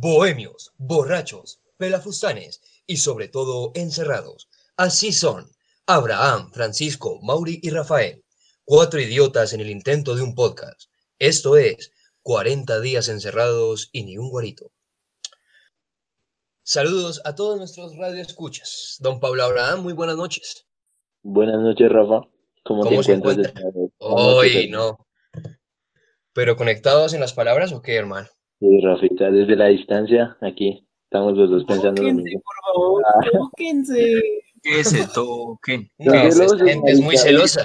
bohemios, borrachos, pelafustanes y sobre todo encerrados. Así son Abraham, Francisco, Mauri y Rafael, cuatro idiotas en el intento de un podcast. Esto es 40 días encerrados y ni un guarito. Saludos a todos nuestros radioescuchas. Don Pablo Abraham, muy buenas noches. Buenas noches, Rafa. ¿Cómo, ¿Cómo te encuentras? encuentra? Hoy no. ¿Pero conectados en las palabras o qué, hermano? Sí, Rafita, desde la distancia, aquí estamos los dos pensando lo Tóquense, mismo. por favor, tóquense. Que se toquen. No, No, esta celosos, gente es muy celosa.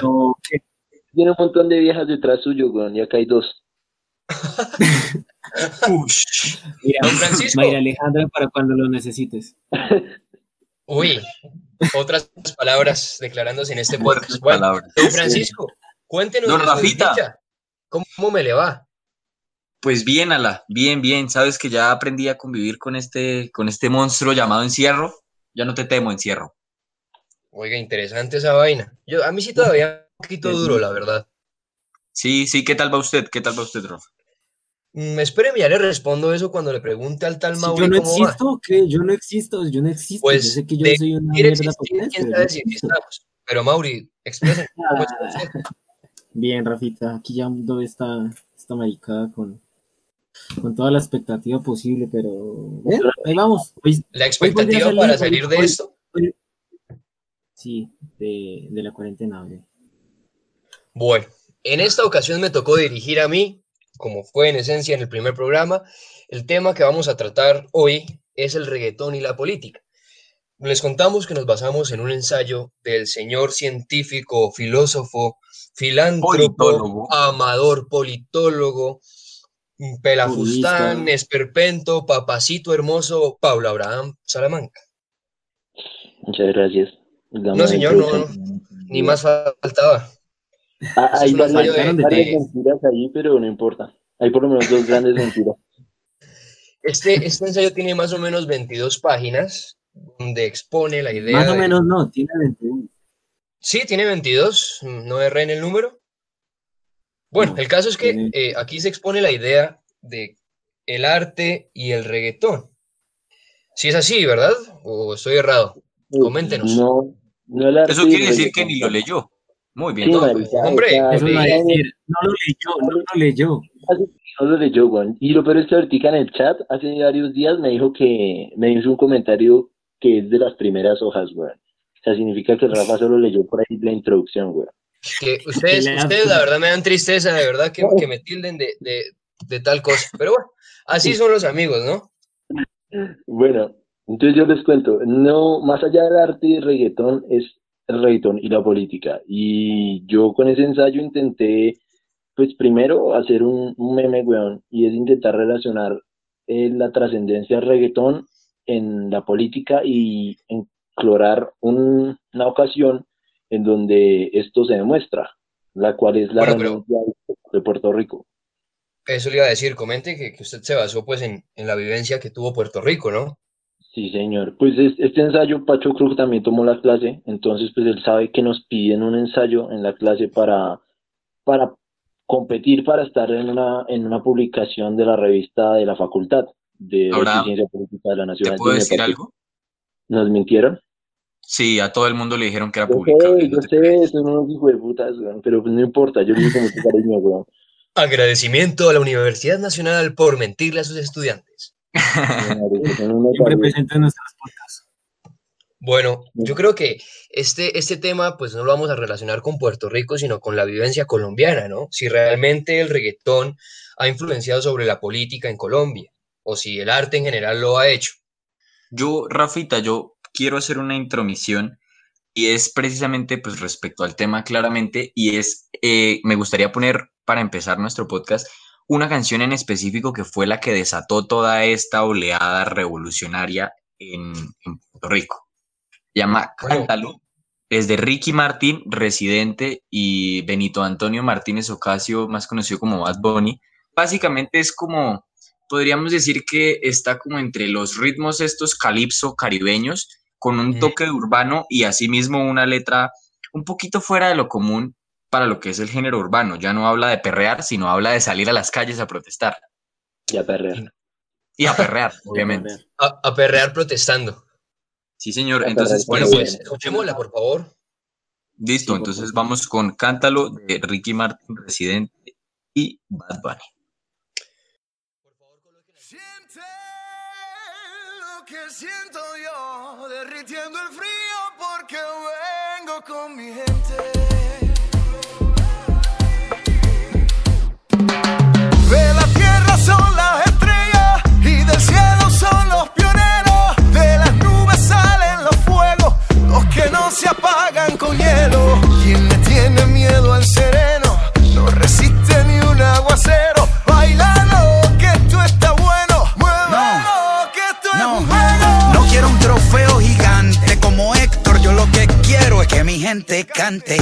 Tiene un montón de viejas detrás suyo, weón, y acá hay dos. Ush. Mira, Don Francisco. Mayra Alejandra para cuando lo necesites. Uy, otras palabras declarándose en este podcast. Bueno, palabras. don Francisco, cuéntenos Don Rafita. desdicha. ¿Cómo, cómo me le va? Pues bien, Ala, bien, bien. Sabes que ya aprendí a convivir con este, con este monstruo llamado encierro. Ya no te temo, encierro. Oiga, interesante esa vaina. Yo, a mí sí todavía un poquito duro, la verdad. Sí, sí, ¿qué tal va usted? ¿Qué tal va usted, Rafa? Mm, espéreme, ya le respondo eso cuando le pregunte al tal Si Mauri yo no cómo existo, ¿o ¿qué? Yo no existo, yo no existo. Pues, yo sé que yo de- soy una Quiere mierda existir, quién pero sabe si existamos. Pero Mauri, expresen cómo usted. Bien, Rafita, aquí ya ando esta, esta maricada con, con toda la expectativa posible, pero ahí vamos. Hoy- La expectativa salir, para salir de hoy- esto. hoy- sí, de, de la cuarentena. Bueno, en esta ocasión me tocó dirigir a mí, como fue en esencia en el primer programa. El tema que vamos a tratar hoy es el reggaetón y la política. Les contamos que nos basamos en un ensayo del señor científico, filósofo, filántropo, Politólogo. amador, politólogo, pelafustán, Jurista. esperpento, papacito hermoso, Pablo Abraham Salamanca. Muchas gracias. No, señor, no, introducción. Ni más faltaba. Ah, hay un varias, ensayo de- varias de- mentiras ahí, pero no importa. Hay por lo menos dos grandes mentiras. Este, este ensayo tiene más o menos 22 páginas, donde expone la idea. Más o de- menos no, tiene 21. Sí, tiene 22, no erré en el número. Bueno, No, el caso es que eh, aquí se expone la idea de el arte y el reggaetón. Si es así, ¿verdad? ¿O estoy errado? Coméntenos. No, no el arte Eso quiere decir que ni lo leyó. Muy bien. Sí, marica, hombre, Eso está- es decir, no lo leyó, no lo leyó. No lo leyó, weón. Y lo peor es que ahorita en el chat, hace varios días, me dijo que, me hizo un comentario que es de las primeras hojas, weón. O sea, significa que Rafa solo leyó por ahí la introducción, weón. Que ustedes, ustedes la verdad me dan tristeza, de verdad, que, que me tilden de, de- de tal cosa. Pero bueno, así son los amigos, ¿no? Bueno, entonces yo les cuento, no, más allá del arte y el reggaetón, es el reggaetón y la política. Y yo con ese ensayo intenté, pues primero hacer un, un meme, weón, y es intentar relacionar eh, la trascendencia del reggaetón en la política y explorar un- una ocasión en donde esto se demuestra, la cual es la Bueno, pero- de Puerto Rico. Eso le iba a decir, comente que, que usted se basó pues en, en la vivencia que tuvo Puerto Rico, ¿no? Sí, señor. Pues es- este ensayo, Pacho Cruz también tomó la clase, entonces pues él sabe que nos piden un ensayo en la clase para, para competir, para estar en una, en una publicación de la revista de la facultad de Ahora, Ciencia Política de la ¿Te Nacional. puedo decir algo? ¿Nos mintieron? Sí, a todo el mundo le dijeron que era Yo publicable. sé, yo sé, son unos hijos de putas, weón, pero pues no importa, yo le digo con mucho cariño, weón. Agradecimiento a la Universidad Nacional por mentirle a sus estudiantes. Siempre presente en nuestras podcasts. Bueno, yo creo que este, este tema pues no lo vamos a relacionar con Puerto Rico, sino con la vivencia colombiana, ¿no? Si realmente el reggaetón ha influenciado sobre la política en Colombia, o si el arte en general lo ha hecho. Yo, Rafita, yo quiero hacer una intromisión y es precisamente pues respecto al tema claramente y es, eh, me gustaría poner para empezar nuestro podcast una canción en específico que fue la que desató toda esta oleada revolucionaria en, en Puerto Rico. Llama. Cántalo. Es de Ricky Martín, Residente, y Benito Antonio Martínez Ocasio, más conocido como Bad Bunny. Básicamente es como, podríamos decir que está como entre los ritmos estos calipso caribeños, con un toque urbano y asimismo una letra un poquito fuera de lo común para lo que es el género urbano. Ya no habla de perrear, sino habla de salir a las calles a protestar. Ya perrer. Y a perrear, obviamente. A, a perrear protestando. Sí, señor. A Entonces, perrear, Bueno, pues, escuchémosla, por favor. listo. Sí, Entonces favor. vamos con Cántalo de Ricky Martin, Residente y Bad Bunny. Siente lo que siento derritiendo el frío porque vengo con mi gente. De la tierra son las estrellas y del cielo son los pioneros. De las nubes salen los fuegos, los que no se apagan con hielo. Quien le tiene miedo al sereno no resiste ni un aguacero. Bailalo, gente cante.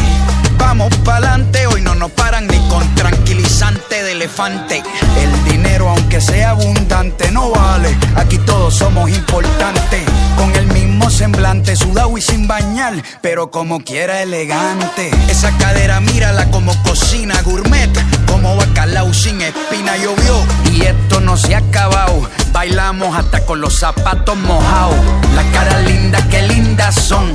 Vamos pa'lante, hoy no nos paran ni con tranquilizante de elefante. El dinero, aunque sea abundante, no vale. Aquí todos somos importantes. Con el mismo semblante, sudado y sin bañar, pero como quiera elegante. Esa cadera, mírala como cocina gourmet, como bacalao sin espina llovió. Y esto no se ha acabado. Bailamos hasta con los zapatos mojados. Las caras lindas, qué lindas son.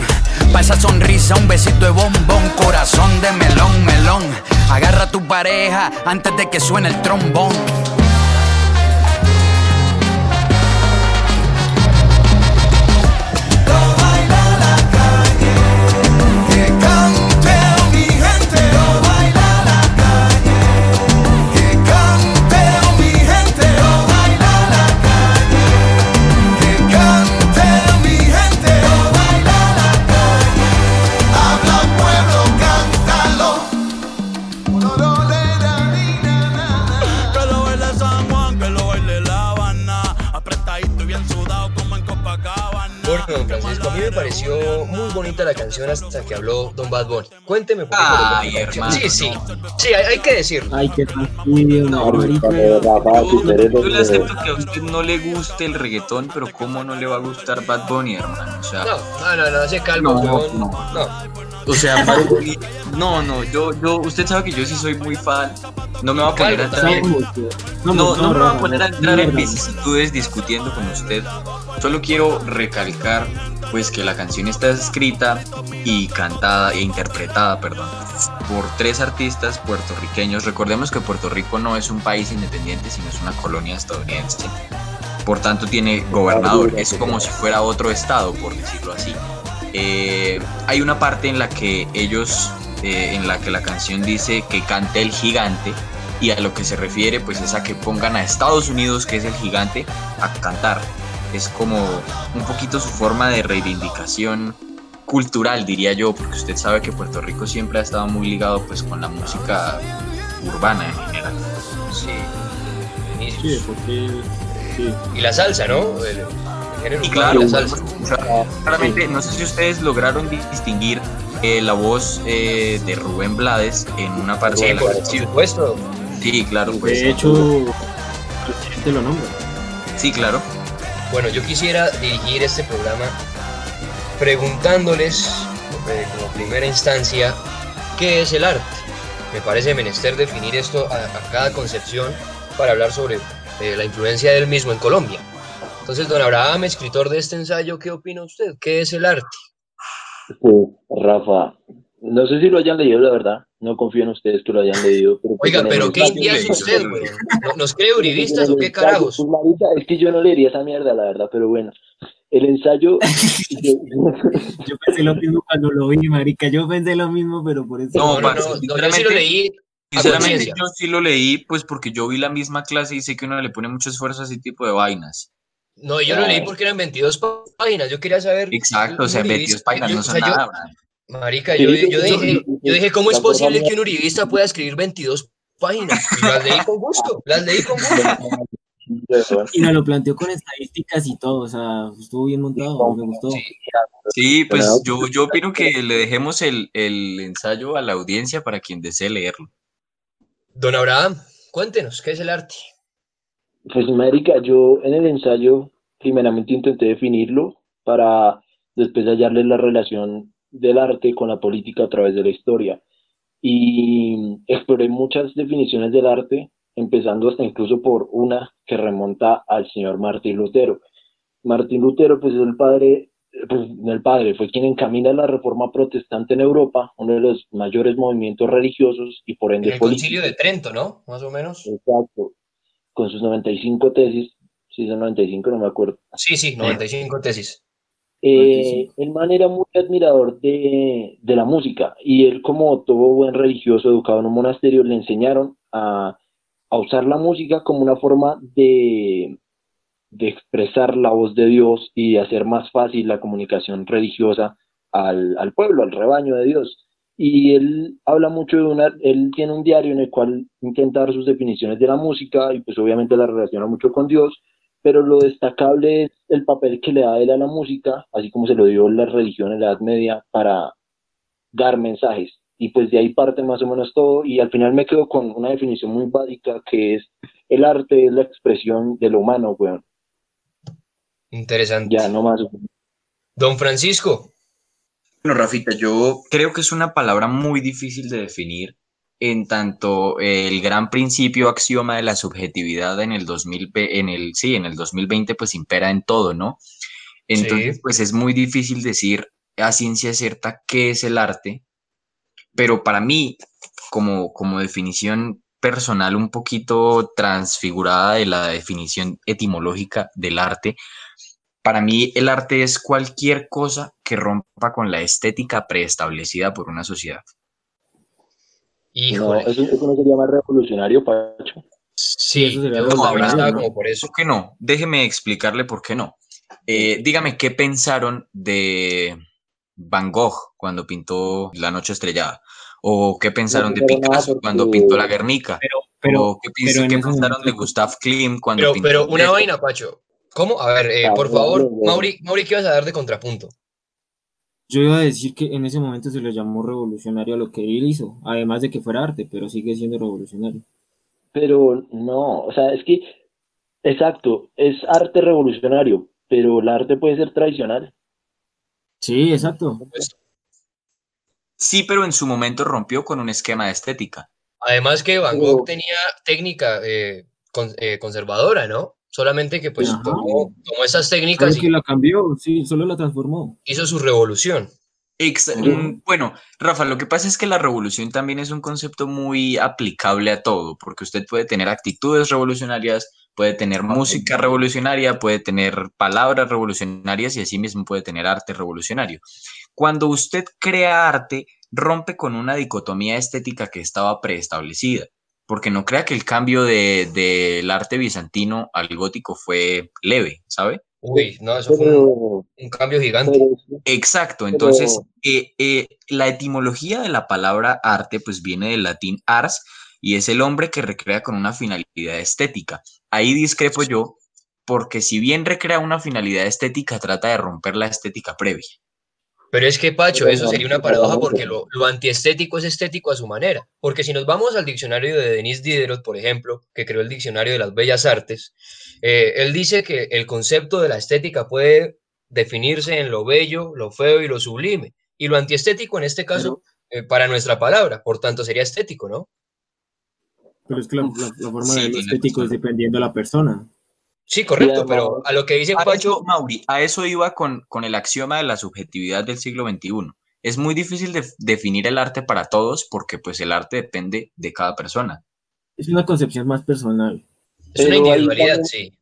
Pa' esa sonrisa, un besito de bombón, corazón de melón, melón. Agarra a tu pareja antes de que suene el trombón. Pareció muy bonita la canción hasta que habló Don Bad Bunny. Cuénteme por qué. Ay, hermano, Sí, sí, sí, hay, hay que decirlo. Ay, qué fastidio, no, Marica, Yo, yo le acepto que a usted no le guste el reggaetón, pero ¿cómo no le va a gustar Bad Bunny, hermano? O sea, No, no, no, no, se calma, No, no. No. O sea, no, no, yo, yo, usted sabe que yo sí soy muy fan. No me va a poner a entrar, no, no, me va a poner a entrar en vicisitudes discutiendo con usted. Solo quiero recalcar, pues, que la canción está escrita y cantada e interpretada, perdón, por tres artistas puertorriqueños. Recordemos que Puerto Rico no es un país independiente, sino es una colonia estadounidense. Por tanto, tiene gobernador. Es como si fuera otro estado, por decirlo así. Eh, hay una parte en la que ellos, eh, en la que la canción dice que cante el gigante y a lo que se refiere pues es a que pongan a Estados Unidos, que es el gigante, a cantar. Es como un poquito su forma de reivindicación cultural, diría yo, porque usted sabe que Puerto Rico siempre ha estado muy ligado pues con la música urbana en general. Sí. Sí, porque. Sí. Y la salsa, ¿no? El, Y claro, o sea, claramente, no sé si ustedes lograron distinguir eh, la voz eh, de Rubén Blades en una parte Sí, de la por canción. supuesto. Sí, claro, pues. De hecho, el presidente lo nombra. Sí, claro. Bueno, yo quisiera dirigir este programa preguntándoles, eh, como primera instancia, ¿qué es el arte? Me parece menester definir esto a, a cada concepción para hablar sobre eh, la influencia del mismo en Colombia. Entonces, don Abraham, escritor de este ensayo, ¿qué opina usted? ¿Qué es el arte? Rafa, no sé si lo hayan leído, la verdad. No confío en ustedes que lo hayan leído. Pero pues, Oiga, pero ¿qué india es usted, güey? ¿No- ¿Nos cree uribistas o qué carajos? pues, es que yo no leería esa mierda, la verdad, pero bueno. El ensayo. yo- pensé lo mismo cuando lo vi, marica. Yo pensé lo mismo, pero por eso. No, No, no, no, yo sí lo leí Sinceramente, yo sí lo leí, pues porque yo vi la misma clase y sé que uno le pone mucho esfuerzo a ese tipo de vainas. No, yo lo leí porque eran 22 páginas. Yo quería saber. Exacto, o sea, un 22 uribista- páginas yo- no o son sea, yo- nada. Marica, yo, dije, yo dije, ¿cómo es posible que un uribista pueda escribir 22 páginas? Y las leí con gusto, las leí con gusto. Y nos lo planteó con estadísticas y todo. O sea, estuvo bien montado. Me gustó. Sí. Sí, pues yo, yo opino que le dejemos el, el ensayo a la audiencia para quien desee leerlo. Don Abraham, cuéntenos, ¿qué es el arte? Pues, marica, yo en el ensayo primeramente intenté definirlo para después hallarle la relación del arte con la política a través de la historia. Y exploré muchas definiciones del arte empezando hasta incluso por una que remonta al señor Martín Lutero. Martín Lutero, pues es el padre, pues no el padre, fue quien encamina la reforma protestante en Europa, uno de los mayores movimientos religiosos y por En ende el políticos. concilio de Trento, ¿no? Más o menos. Exacto, con sus 95 tesis, si son 95, no me acuerdo. Sí, sí, 95 tesis. Eh, el man era muy admirador de, de la música y él como todo buen religioso educado en un monasterio le enseñaron a, a usar la música como una forma de, de expresar la voz de Dios y de hacer más fácil la comunicación religiosa al, al pueblo, al rebaño de Dios. Y él habla mucho de una, él tiene un diario en el cual intenta dar sus definiciones de la música y pues obviamente la relaciona mucho con Dios, pero lo destacable es el papel que le da él a la música, así como se lo dio la religión en la Edad Media para dar mensajes. Y pues de ahí parte más o menos todo, y al final me quedo con una definición muy básica que es el arte es la expresión de lo humano, weón. Interesante. Ya, no más. Don Francisco, Bueno, Rafita, yo creo que es una palabra muy difícil de definir en tanto el gran principio axioma de la subjetividad en el 2000, ve- en el, sí, en el 2020 pues impera en todo, ¿no? Entonces, Sí. pues es muy difícil decir a ciencia cierta qué es el arte, pero para mí, como, como definición personal un poquito transfigurada de la definición etimológica del arte, para mí el arte es cualquier cosa que rompa con la estética preestablecida por una sociedad. No, híjole. eso, eso no sería más revolucionario, Pacho. Sí, eso sería ¿no? como por eso. ¿Por qué no? Déjeme explicarle por qué no. Eh, dígame qué pensaron de Van Gogh cuando pintó La Noche Estrellada, o qué pensaron de Picasso cuando pintó La Guernica, Pero, pero, o qué, pero pensaron de Gustav Klimt cuando Pero, pintó pero una vaina, Pacho. ¿Cómo? A ver, eh, por favor. Mauri, Mauri, ¿qué ibas a dar de contrapunto? yo iba a decir que en ese momento se le llamó revolucionario a lo que él hizo, además de que fuera arte, pero sigue siendo revolucionario. Pero no, o sea, es que, exacto, es arte revolucionario, pero el arte puede ser tradicional. Sí, exacto. Pues, Sí, pero en su momento rompió con un esquema de estética. además que Van Pero- Gogh tenía técnica eh, con- eh, conservadora, ¿no? Solamente que pues tomó, tomó esas técnicas que y la cambió, sí, solo la transformó. hizo su revolución. Ex- Bueno, Rafa, lo que pasa es que la revolución también es un concepto muy aplicable a todo, porque usted puede tener actitudes revolucionarias, puede tener música revolucionaria, puede tener palabras revolucionarias y asimismo puede tener arte revolucionario. Cuando usted crea arte, rompe con una dicotomía estética que estaba preestablecida, porque no crea que el cambio de- del arte bizantino al gótico fue leve, ¿sabe? Uy, no, eso fue un, cambio gigante. pero Exacto, entonces Pero- eh, eh, la etimología de la palabra arte pues viene del latín ars y es el hombre que recrea con una finalidad estética. Ahí discrepo yo porque si bien recrea una finalidad estética trata de romper la estética previa. Pero es que, Pacho, eso sería una paradoja porque lo, lo antiestético es estético a su manera. Porque si nos vamos al diccionario de Denis Diderot, por ejemplo, que creó el diccionario de las bellas artes, eh, él dice que el concepto de la estética puede definirse en lo bello, lo feo y lo sublime. Y lo antiestético en este caso, eh, para nuestra palabra, por tanto, sería estético, ¿no? Pero es que la, la- la forma Sí, de lo estético es dependiendo de la persona. Sí, correcto, además- pero a lo que dice A Pacho, eso, Mauri, a eso iba con, con el axioma de la subjetividad del siglo XXI. Es muy difícil de- definir el arte para todos porque pues el arte depende de cada persona. Es una concepción más personal. es una pero individualidad, también- sí.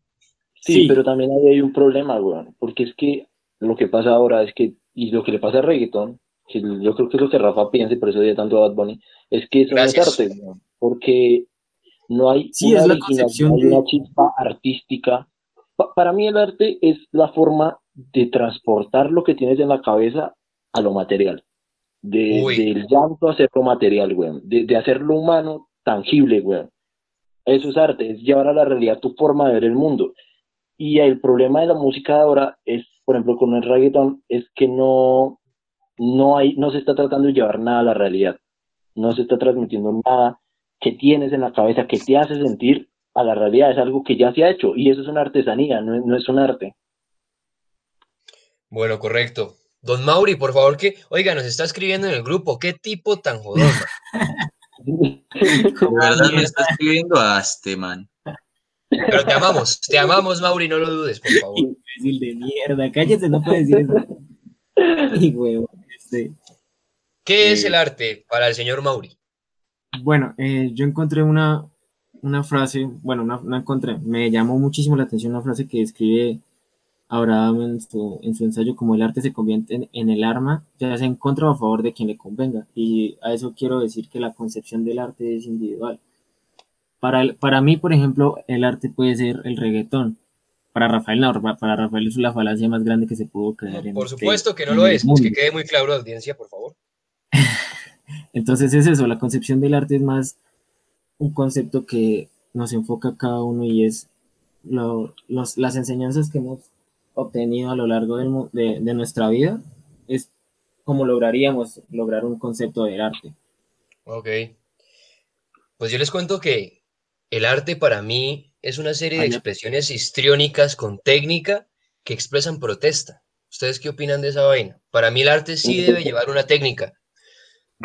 Sí, Sí. pero también ahí hay un problema, weón, porque es que lo que pasa ahora es que, y lo que le pasa al reggaetón, que yo creo que es lo que Rafa piensa y por eso odia tanto a Bad Bunny, es que eso no es arte, weón, porque no hay Sí, una es la originalidad concepción y de- una chispa artística. Pa- para mí el arte es la forma de transportar lo que tienes en la cabeza a lo material, de, del llanto a hacerlo material, weón, de, de hacerlo humano tangible, weón. Eso es arte, es llevar a la realidad tu forma de ver el mundo. Y el problema de la música de ahora es, por ejemplo, con el reggaetón, es que no, no hay, no se está tratando de llevar nada a la realidad. No se está transmitiendo nada que tienes en la cabeza, que te hace sentir a la realidad. Es algo que ya se ha hecho. Y eso es una artesanía, no, es- no es un arte. Bueno, correcto. Don Mauri, por favor, que, oiga, nos está escribiendo en el grupo, qué tipo tan jodón. Verdad me está escribiendo a este man. Pero te amamos, te amamos, Mauri, no lo dudes, por favor. Imbécil de mierda, cállate, no puedes decir eso. Y huevo, este. ¿Qué es el arte para el señor Mauri? Bueno, eh, yo encontré una, una frase, bueno, no, no encontré, me llamó muchísimo la atención una frase que escribe Abraham en su, en su ensayo como el arte se convierte en, en el arma, ya sea en contra o a favor de quien le convenga. Y a eso quiero decir que la concepción del arte es individual. Para, el- para mí, por ejemplo, el arte puede ser el reggaetón. Para Rafael no, pa- para Rafael es la falacia más grande que se pudo creer. en Por este- supuesto que no lo es, es que quede muy claro la audiencia, por favor. Entonces es eso, la concepción del arte es más un concepto que nos enfoca a cada uno y es lo- los- las enseñanzas que hemos obtenido a lo largo del de, de nuestra vida, es como lograríamos lograr un concepto del arte. Ok. Pues yo les cuento que el arte para mí es una serie de expresiones histriónicas con técnica que expresan protesta. ¿Ustedes qué opinan de esa vaina? Para mí el arte sí debe llevar una técnica.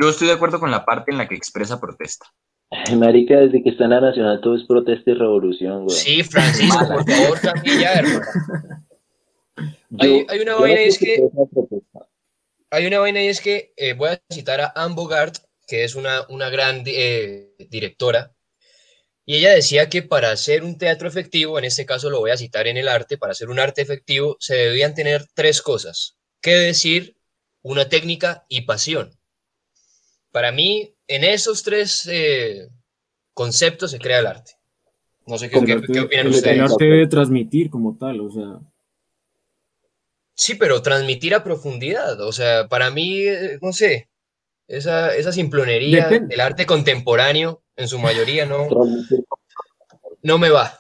Yo estoy de acuerdo con la parte en la que expresa protesta. Ay, Marica, desde que está en la Nacional todo es protesta y revolución, güey. Sí, Francisco, por favor, también ya, hermano. hay- hay una vaina y es que-. Hay una vaina y es que eh, voy a citar a Anne Bogart, que es una, una gran eh, directora, y ella decía que para hacer un teatro efectivo, en este caso lo voy a citar en el arte, para hacer un arte efectivo se debían tener tres cosas, que decir, una técnica y pasión. Para mí, en esos tres eh, conceptos se crea el arte. No sé qué, El qué- arte, qué opinan el- ustedes. el arte debe transmitir como tal, o sea, Sí, pero transmitir a profundidad. O sea, para mí, eh, no sé, esa, esa simplonería Depende. del arte contemporáneo, en su mayoría, no, no me va.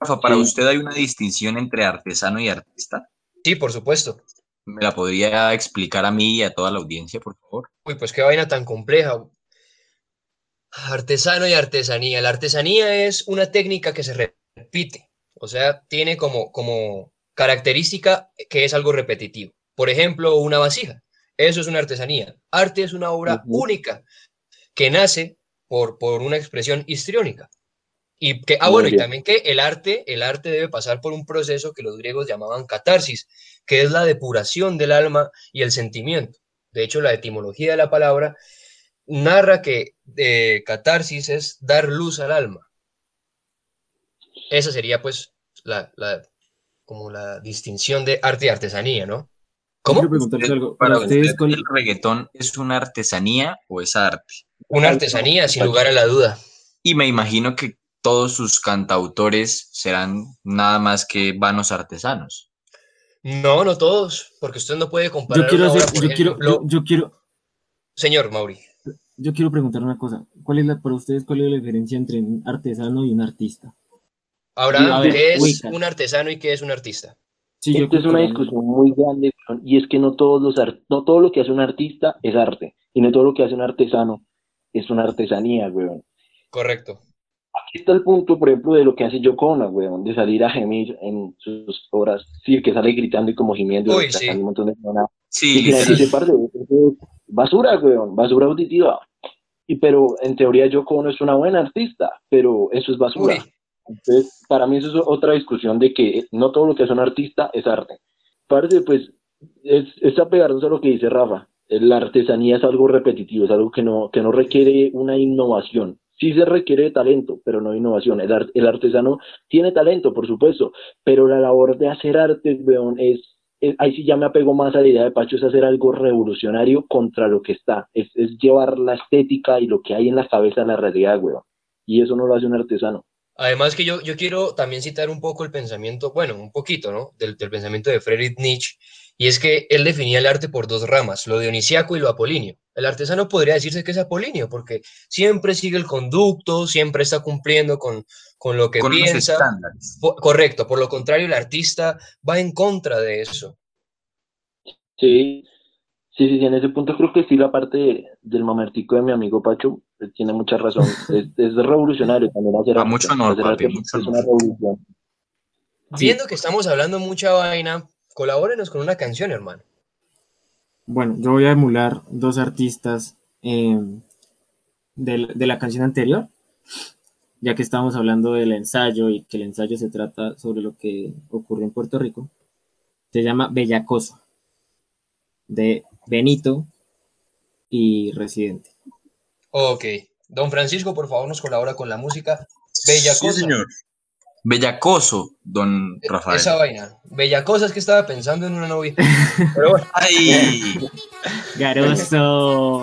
Rafa, ¿para Sí. usted hay una distinción entre artesano y artista? Sí, por supuesto. ¿Me la podría explicar a mí y a toda la audiencia, por favor? Uy, pues qué vaina tan compleja. Artesano y artesanía. La artesanía es una técnica que se repite. O sea, tiene como, como característica que es algo repetitivo. Por ejemplo, una vasija. Eso es una artesanía. Arte es una obra única que nace por, por una expresión histriónica. Y que, ah, Muy bueno, y también que el arte, el arte debe pasar por un proceso que los griegos llamaban catarsis, que es la depuración del alma y el sentimiento. De hecho, la etimología de la palabra narra que eh, catarsis es dar luz al alma. Esa sería, pues, la, la- como la distinción de arte y artesanía, ¿no? ¿Cómo? quiero preguntarles algo. Para Para ustedes, usted, ¿cuál- ¿el reggaetón es una artesanía o es arte? Una artesanía, sin lugar a la duda. Y me imagino que todos sus cantautores serán nada más que vanos artesanos. No, no todos, porque usted no puede yo comparar quiero hacer, yo quiero, ejemplo- yo, yo quiero, Señor Mauri, yo quiero preguntar una cosa. ¿Cuál es la, para ustedes, cuál es la diferencia entre un artesano y un artista? ahora, ver, ¿qué es ubica. un artesano y qué es un artista? Sí, yo Esto es una discusión muy grande, weón, y es que no todos los no todo lo que hace un artista es arte, y no todo lo que hace un artesano es una artesanía, weón. Correcto. Aquí está el punto, por ejemplo, de lo que hace Yoko Ono, weón, de salir a gemir en sus obras, sí, que sale gritando y como gimiendo, Uy, sí. un montón de. Sí, Y que la gente literal. dice, "Parce, eso es basura, weón, basura auditiva. Y pero en teoría Yoko es una buena artista, pero eso es basura. Uy, Entonces, para mí eso es otra discusión de que no todo lo que hace un artista es arte. Parce, pues, es, es apegarnos a lo que dice Rafa. La artesanía es algo repetitivo, es algo que no, que no requiere una innovación. Sí se requiere de talento, pero no innovación. El, ar- el artesano tiene talento, por supuesto, pero la labor de hacer arte, weón, es, es- ahí sí ya me apego más a la idea de Pacho, es hacer algo revolucionario contra lo que está. Es, es llevar la estética y lo que hay en la cabeza a la realidad, weón. Y eso no lo hace un artesano. Además que yo, yo quiero también citar un poco el pensamiento, bueno, un poquito, ¿no? Del, del pensamiento de Friedrich Nietzsche, y es que él definía el arte por dos ramas, lo dionisiaco y lo apolíneo. El artesano podría decirse que es apolíneo, porque siempre sigue el conducto, siempre está cumpliendo con, con lo que Con piensa. correcto, por lo contrario, el artista va en contra de eso. Sí, sí, sí, sí, en ese punto creo que sí la parte de- del mamertico de mi amigo Pacho tiene mucha razón. Es, es revolucionario también hacer A arte. mucho honor, Hacer papi, mucho es honor. una revolución. Sí. Viendo que estamos hablando mucha vaina, colabórenos con una canción, hermano. Bueno, yo voy a emular dos artistas. eh, de, de la canción anterior, ya que estábamos hablando del ensayo y que el ensayo se trata sobre lo que ocurrió en Puerto Rico. Se llama Bellacoso, de Benito y Residente. Ok. Don Francisco, por favor, nos colabora con la música. Bella Sí, cosa. señor. Bellacoso, don Rafael. Esa vaina. Bella cosa es que estaba pensando en una novia. Pero bueno, ¡Ay! Garoso.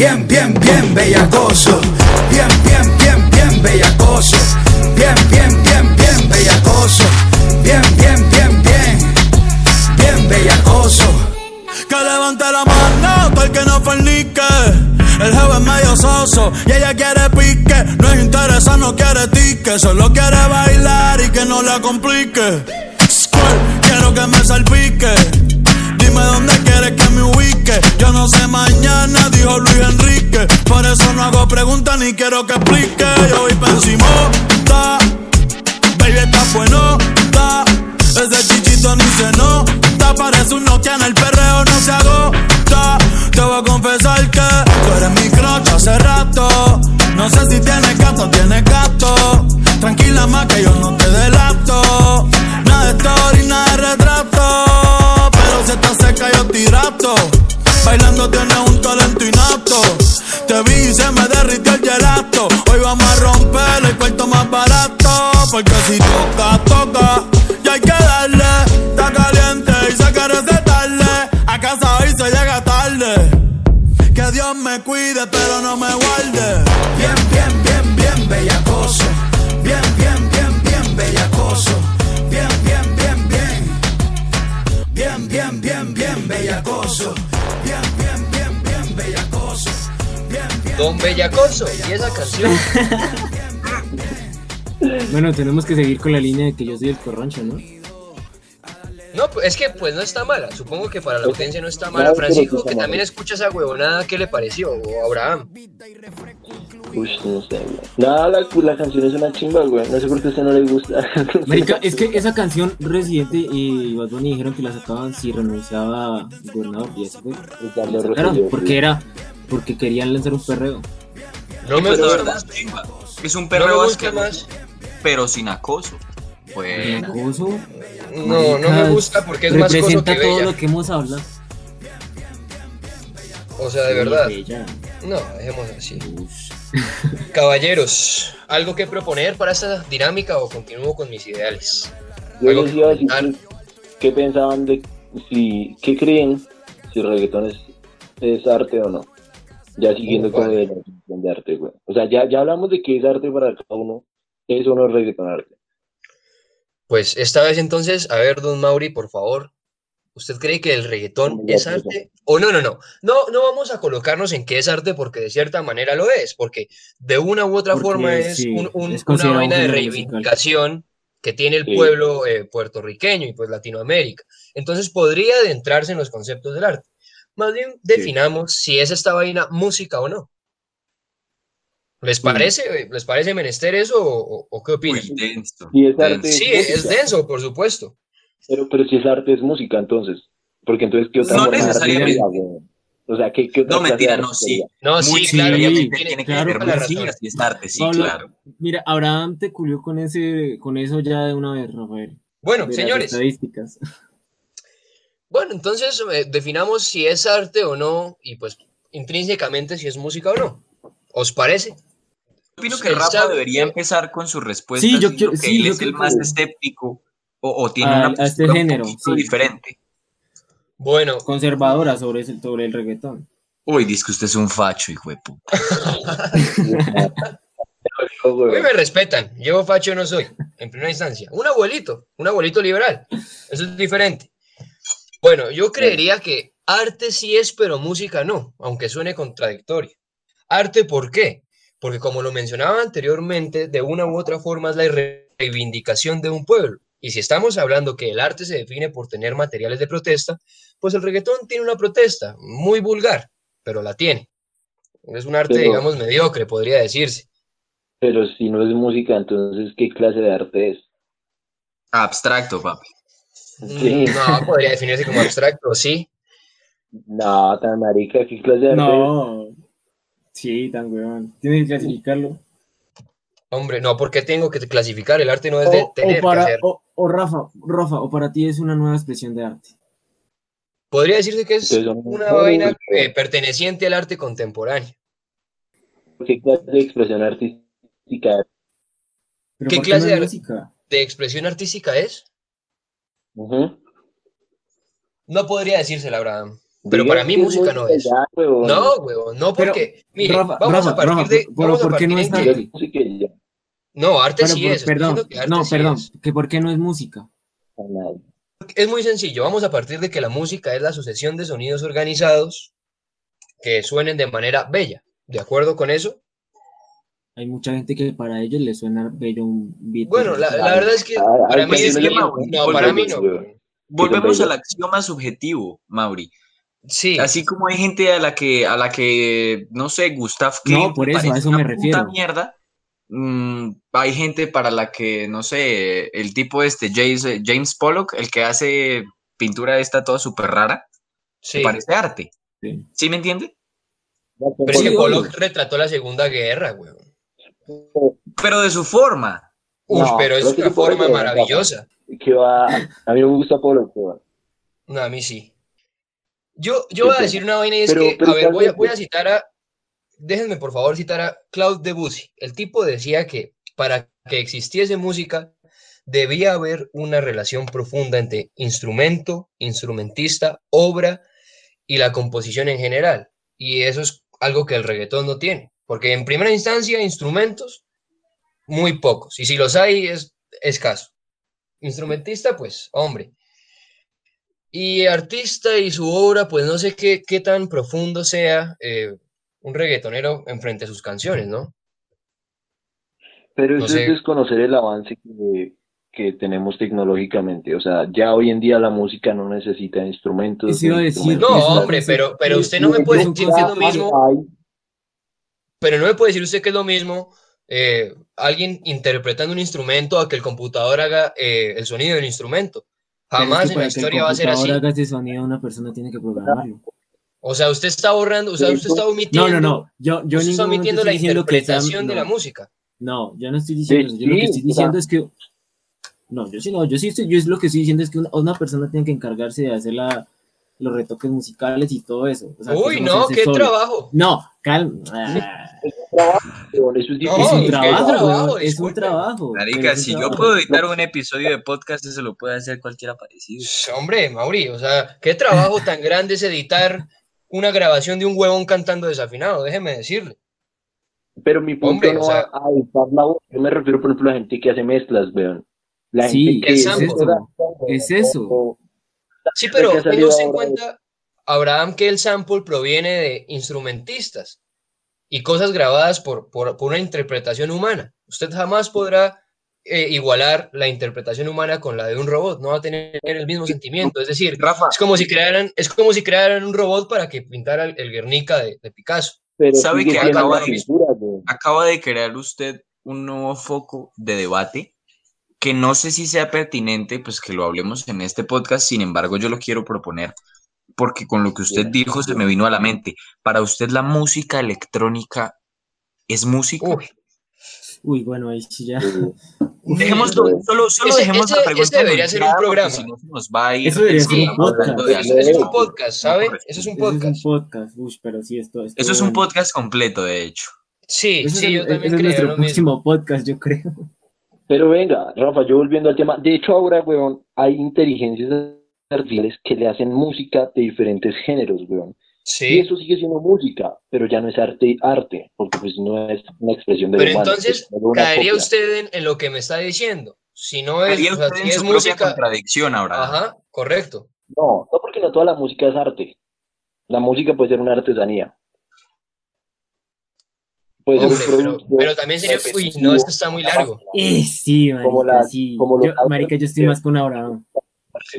Bien, bien, bien, bellacoso. Bien, bien, bien, bien bellacoso. Bien, bien, bien, bien bellacoso. Bien, bien, bien, bien. Bien bellacoso. Que levante la mano todo el que no fornique. El jefe es medio soso y ella quiere pique. No es interesa, no quiere tique. Solo quiere bailar y que no la complique. Squirt, quiero que me salpique. Que me ubique. Yo no sé mañana, dijo Luis Enrique. Por eso no hago preguntas ni quiero que explique. Yo voy pa' encimota. Baby, está bueno, está. Ese chichito ni se nota. Parece un si toca, toca. Y hay que darle. Está caliente y se quiere recetarle. A casa hoy se llega tarde. Que Dios me cuide, pero no me guarde. Bien, bien, bien, bien bellacoso. Bien, bien, bien, bien bellacoso. Bien, bien, bien, bien. Bien, bien, bien, bien bellacoso. Bien, bien, bien, bien bellacoso. Bien, bien. Don Bellacoso. Y esa canción. Bueno, tenemos que seguir con la línea de que yo soy el corroncho, ¿no? No, pues, es que pues no está mala. Supongo que para la audiencia no está mala. Francisco, que también escucha esa huevonada, ¿qué le pareció? O Abraham. Uy, no sé, güey. Nada, la, la canción es una chimba, güey. No sé por qué a usted no le gusta. Marica, es que esa canción Residente y Bad Bunny dijeron que la sacaban si renunciaba el gobernador y eso fue. Ricardo Claro, porque era, porque querían lanzar un perreo. No me pues la gusta es chimba. Es un No perreo asqueroso, más. Pero sin acoso. Bueno, Acoso, No, no me gusta porque es más coso representa que todo bella. lo que hemos hablado. O sea, de verdad. Bella. No, dejemos así. Caballeros, ¿algo que proponer para esta dinámica o continúo con mis ideales? Yo les iba a decir qué pensaban de si, qué creen si el reggaetón es, es arte o no. Ya siguiendo con vale. la definición de arte, güey. O sea, ya, ya hablamos de qué es arte para cada uno. Eso no es reggaetón arte. Pues esta vez entonces, a ver, don Mauri, por favor, ¿usted cree que el reggaetón es pues, arte? O no, no, no, no, no vamos a colocarnos en qué es arte porque de cierta manera lo es, porque de una u otra Porque forma es, sí, un- un- es una un vaina de musical. reivindicación que tiene el Sí. pueblo eh, puertorriqueño y pues Latinoamérica. Entonces podría adentrarse en los conceptos del arte. Más bien definamos si es esta vaina música o no. ¿Les parece, ¿les parece menester eso o, qué opinan? Uy, denso. Es denso. arte, Sí, es denso, por supuesto. Pero, pero si es arte, es música, entonces. Porque entonces, ¿qué otra No forma de arte necesariamente. O sea, ¿qué, qué otra No, mentira, no, sí. No, Muy sí, claro, sí, tiene, que la música razón. si es arte, sí, Pablo, claro. Mira, Abraham te culió con ese, con eso ya de una vez, Rafael. Bueno, de las señores, estadísticas. bueno, entonces eh, definamos si es arte o no y pues intrínsecamente si es música o no. ¿Os parece? Opino que el Rafa sabe debería que- empezar con su respuesta. Sí, yo quiero- que sí, él yo es creo el más que- escéptico o, o tiene A- una a este postura un género, sí. diferente. Bueno, Conservadora sobre, ese- sobre el reggaetón. Uy, dice que usted es un facho, hijo de puta. Hoy me respetan. Yo facho no soy, en primera instancia. Un abuelito, un abuelito liberal. Eso es diferente. Bueno, yo creería que arte sí es, pero música no, aunque suene contradictorio. ¿Arte por qué? Porque como lo mencionaba anteriormente, de una u otra forma es la re- reivindicación de un pueblo. Y si estamos hablando que el arte se define por tener materiales de protesta, pues el reggaetón tiene una protesta muy vulgar, pero la tiene. Es un arte, Pero- digamos, mediocre, podría decirse. Pero si no es música, entonces, ¿qué clase de arte es? Abstracto, papi. Sí. Mm, No, podría definirse como abstracto, sí. No, tan marica, ¿qué clase de arte No. Sí, tan weón. Tienes que clasificarlo. Hombre, no, porque tengo que clasificar, el arte no es O, de o tener que para, hacer. o, o Rafa, Rafa, o para ti es una nueva expresión de arte. Podría decirse que es una vaina eh, perteneciente al arte contemporáneo. ¿Qué clase de expresión artística ¿Qué ¿por clase no de música? ¿De expresión artística es? No podría decírsela, Abraham. Pero para mí música no es. No, huevón, no Pero, porque, mire, Rafa, vamos Rafa, a partir Rafa, de... pero ¿por qué no es arte? que-. No, arte Pero sí por- es. perdón, diciendo que arte no, sí perdón, es. que por qué no es música. Es muy sencillo, vamos a partir de que la música es la sucesión de sonidos organizados que suenen de manera bella. ¿De acuerdo con eso? Hay mucha gente que para ellos les suena bello un beat. Bueno, la, la verdad es que Ah, para mí es que no, para mí volvemos, no. Volvemos al axioma subjetivo, Mauri. Sí, Así como hay gente a la que, a la que, no sé, Gustav Klimt No, por le eso, a eso me refiero. mierda. mm, hay gente para la que, no sé, el tipo este, James, James Pollock, el que hace pintura esta toda súper rara, sí. parece arte. Sí. ¿Sí me entiende? Pero es Sí, que. Pollock retrató la Segunda Guerra, weón. Pero de su forma. No, pero es una Pollock forma maravillosa. Que va, a mí no me gusta Polo, weón. No, a mí sí. Yo, yo voy a decir una vaina y es Pero- que, pero a ver, voy a, voy a citar a, déjenme por favor citar a Claude Debussy. El tipo decía que para que existiese música debía haber una relación profunda entre instrumento, instrumentista, obra y la composición en general. Y eso es algo que el reggaetón no tiene. Porque en primera instancia, instrumentos, muy pocos. Y si los hay, es escaso. Instrumentista, pues, hombre. Y artista y su obra, pues no sé qué, qué tan profundo sea eh, un reggaetonero enfrente a sus canciones, ¿no? Pero No eso sé. es desconocer el avance que, que tenemos tecnológicamente. O sea, ya hoy en día la música no necesita instrumentos. Eso iba a ni decir, instrumentos. No, hombre, pero, pero usted no me puede decir que es lo mismo, pero no me puede decir usted que es lo mismo eh, alguien interpretando un instrumento a que el computador haga eh, el sonido del instrumento. Jamás que en la historia va a ser así. haga ese sonido, una persona tiene que programarlo. O sea, usted está borrando, o sea, usted está No, omitiendo, no, no. Yo, yo en usted está omitiendo estoy la interpretación de la no. música. No, yo no estoy diciendo eso. Yo lo que estoy diciendo es que. No, yo sí no. Yo sí estoy, yo es lo que estoy diciendo es que una, una persona tiene que encargarse de hacer la, los retoques musicales y todo eso. O sea, Uy, no, qué solo. trabajo. No, calma. Ah, es No, es difícil. un trabajo, trabajo, es un trabajo. Marica, es un si yo trabajo. puedo editar un episodio de podcast, eso lo puede hacer cualquiera parecido. Hombre, Mauri, o sea, qué trabajo tan grande es editar una grabación de un huevón cantando desafinado, déjeme decirle. Pero mi punto Hombre, no o sea- a editar la voz. Yo me refiero, por ejemplo, a la gente que hace mezclas, vean. La Sí, gente que es eso. Es eso. o- Sí, pero que ha salido téngase en ahora cuenta, Abraham, que el sample proviene de instrumentistas y cosas grabadas por, por, por una interpretación humana. Usted jamás podrá eh, igualar la interpretación humana con la de un robot, no va a tener el mismo sentimiento. Es decir, Rafa, es como si crearan, es como si crearan un robot para que pintara el, el Guernica de, de Picasso. Pero ¿Sabe que acaba de- acaba de crear usted un nuevo foco de debate que no sé si sea pertinente, pues que lo hablemos en este podcast, sin embargo yo lo quiero proponer, porque con lo que usted Bien. dijo se me vino a la mente. Para usted la música electrónica es música. Uy, Uy, bueno, ahí sí ya. Dejémoslo, solo, solo Ese- dejemos ese- la pregunta debería ser un programa. Si no se nos va a ir. Eso debería ser un podcast. de eso, eso es un podcast, ¿sabe? Eso es un es podcast. un podcast. Uy, pero sí, esto, esto Eso es un bueno. podcast completo, de hecho. Sí, sí, es, yo también ese es nuestro lo mismo. podcast, yo creo. Pero venga, Rafa, yo volviendo al tema, de hecho ahora, weón, hay inteligencias artificiales que le hacen música de diferentes géneros, weón. Y Sí, eso sigue siendo música, pero ya no es arte, arte, porque pues no es una expresión de pero humano, entonces caería copia. usted en, en lo que me está diciendo. Si no es, o sea, usted si en es música, contradicción ahora. ajá, correcto. No, no porque no toda la música es arte. La música puede ser una artesanía. Puede Hombre, ser un pero, producto pero también sería, uy, no, esto está muy largo. Eh, sí, marica, Como la- sí. como los Yo- marica, yo estoy más con Abraham.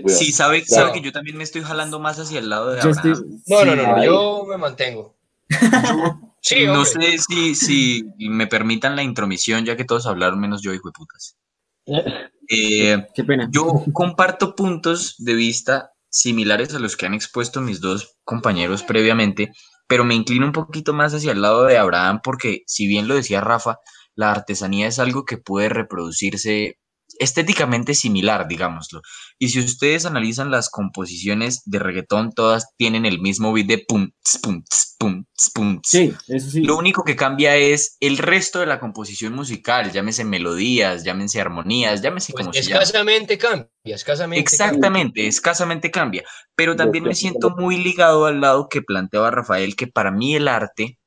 Sí, sabe, Claro. sabe que yo también me estoy jalando más hacia el lado de Abraham. estoy, No, no, sí, no, no, yo me mantengo. Sí, no hombre. sé si, si me permitan la intromisión, ya que todos hablaron menos yo, hijo de putas. Eh, Qué pena. yo comparto puntos de vista similares a los que han expuesto mis dos compañeros previamente, pero me inclino un poquito más hacia el lado de Abraham porque, si bien lo decía Rafa, la artesanía es algo que puede reproducirse estéticamente similar, digámoslo. Y si ustedes analizan las composiciones de reggaetón, todas tienen el mismo beat de pum, ts, pum, pum, pum. Sí, eso sí. Lo único que cambia es el resto de la composición musical, llámese melodías, llámense armonías, llámese Pues como se escasamente cambia, escasamente cambia. Exactamente, escasamente cambia. Pero también me siento muy ligado al lado que planteaba Rafael, que para mí el arte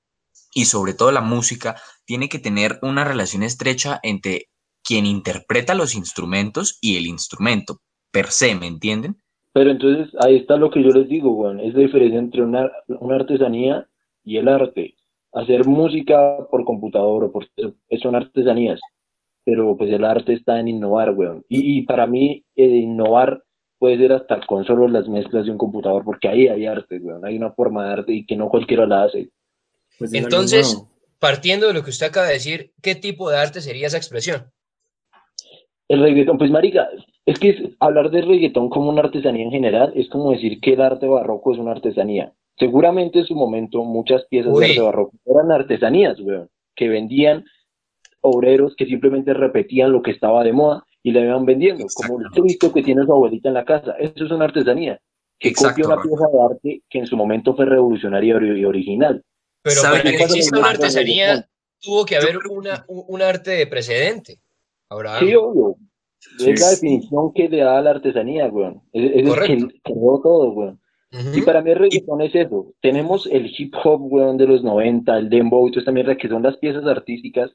y sobre todo la música tiene que tener una relación estrecha entre quien interpreta los instrumentos y el instrumento per se, ¿me entienden? Pero entonces ahí está lo que yo les digo, weón, es la diferencia entre una, una artesanía y el arte. Hacer música por computador o por son artesanías, pero pues el arte está en innovar, weón. Y, y para mí eh, innovar puede ser hasta con solo las mezclas de un computador, porque ahí hay arte, weón, hay una forma de arte y que no cualquiera la hace. Pues Entonces, partiendo de lo que usted acaba de decir, ¿qué tipo de arte sería esa expresión? El reggaetón, pues marica, es que es- hablar de reggaetón como una artesanía en general es como decir que el arte barroco es una artesanía. Seguramente en su momento muchas piezas Uy. de arte barroco eran artesanías, weón, que vendían obreros que simplemente repetían lo que estaba de moda y le iban vendiendo, como el. Cristo que tiene su abuelita en la casa. Eso es una artesanía, que Exacto, copia una pieza de arte que en su momento fue revolucionaria y original. Pero ¿Sabe para que exista una artesanía, tuvo que haber una, un, un arte de precedente. Ahora, Sí, obvio. Sí. Es la definición que le da a la artesanía, weón. Es, es el Correcto. que creó todo, weón. Y para mí el reggaetón es eso. Tenemos el hip hop, weón, de los 90, el dembow y toda esta mierda que son las piezas artísticas.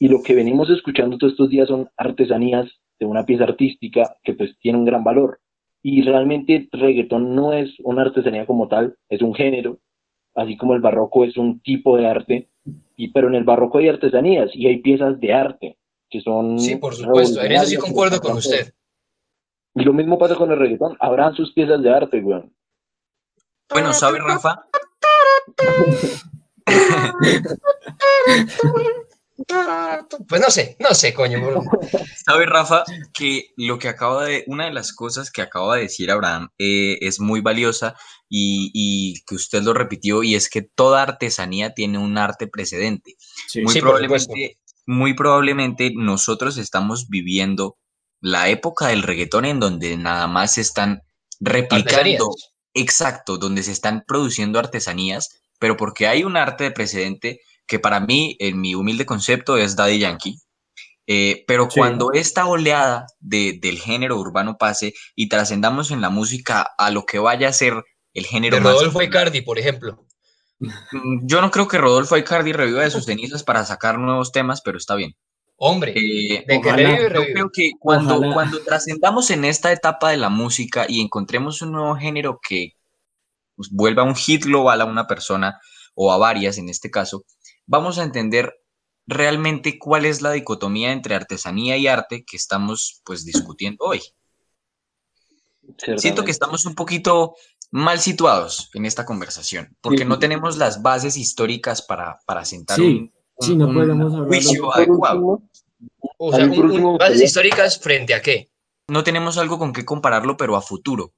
Y lo que venimos escuchando todos estos días son artesanías de una pieza artística que pues tiene un gran valor. Y realmente el reggaetón no es una artesanía como tal, es un género, así como el barroco es un tipo de arte. Y, pero en el barroco hay artesanías y hay piezas de arte que son... sí, por supuesto, en eso sí concuerdo con usted. y lo mismo pasa con el reggaetón. Habrán sus piezas de arte, weón. Bueno, ¿sabe Rafa? Pues no sé, no sé, coño. bro. ¿Sabe, Rafa, que lo que acaba de, una de las cosas que acaba de decir Abraham eh, es muy valiosa y, y que usted lo repitió y es que toda artesanía tiene un arte precedente. Sí. Muy Sí, por probablemente, muy probablemente nosotros estamos viviendo la época del reggaetón en donde nada más se están replicando, Artesanías. exacto, donde se están produciendo artesanías, pero porque hay un arte de precedente que para mí, en mi humilde concepto, es Daddy Yankee. Eh, pero Sí. cuando esta oleada de- del género urbano pase y trascendamos en la música a lo que vaya a ser el género De más Rodolfo popular, Icardi, por ejemplo. Mm, Yo no creo que Rodolfo Icardi reviva de sus cenizas para sacar nuevos temas, pero está bien. Hombre, Eh, de que ojalá. revive, yo creo que cuando, Ojalá. cuando trascendamos en esta etapa de la música y encontremos un nuevo género que pues, vuelva un hit global a una persona o a varias en este caso, vamos a entender realmente cuál es la dicotomía entre artesanía y arte que estamos pues discutiendo hoy. Siento que estamos un poquito mal situados en esta conversación, porque Sí. no tenemos las bases históricas para, para sentar Sí, un, sí, no un juicio adecuado. último, O sea, un- último, bases históricas frente a qué. No tenemos algo con qué compararlo, pero a futuro.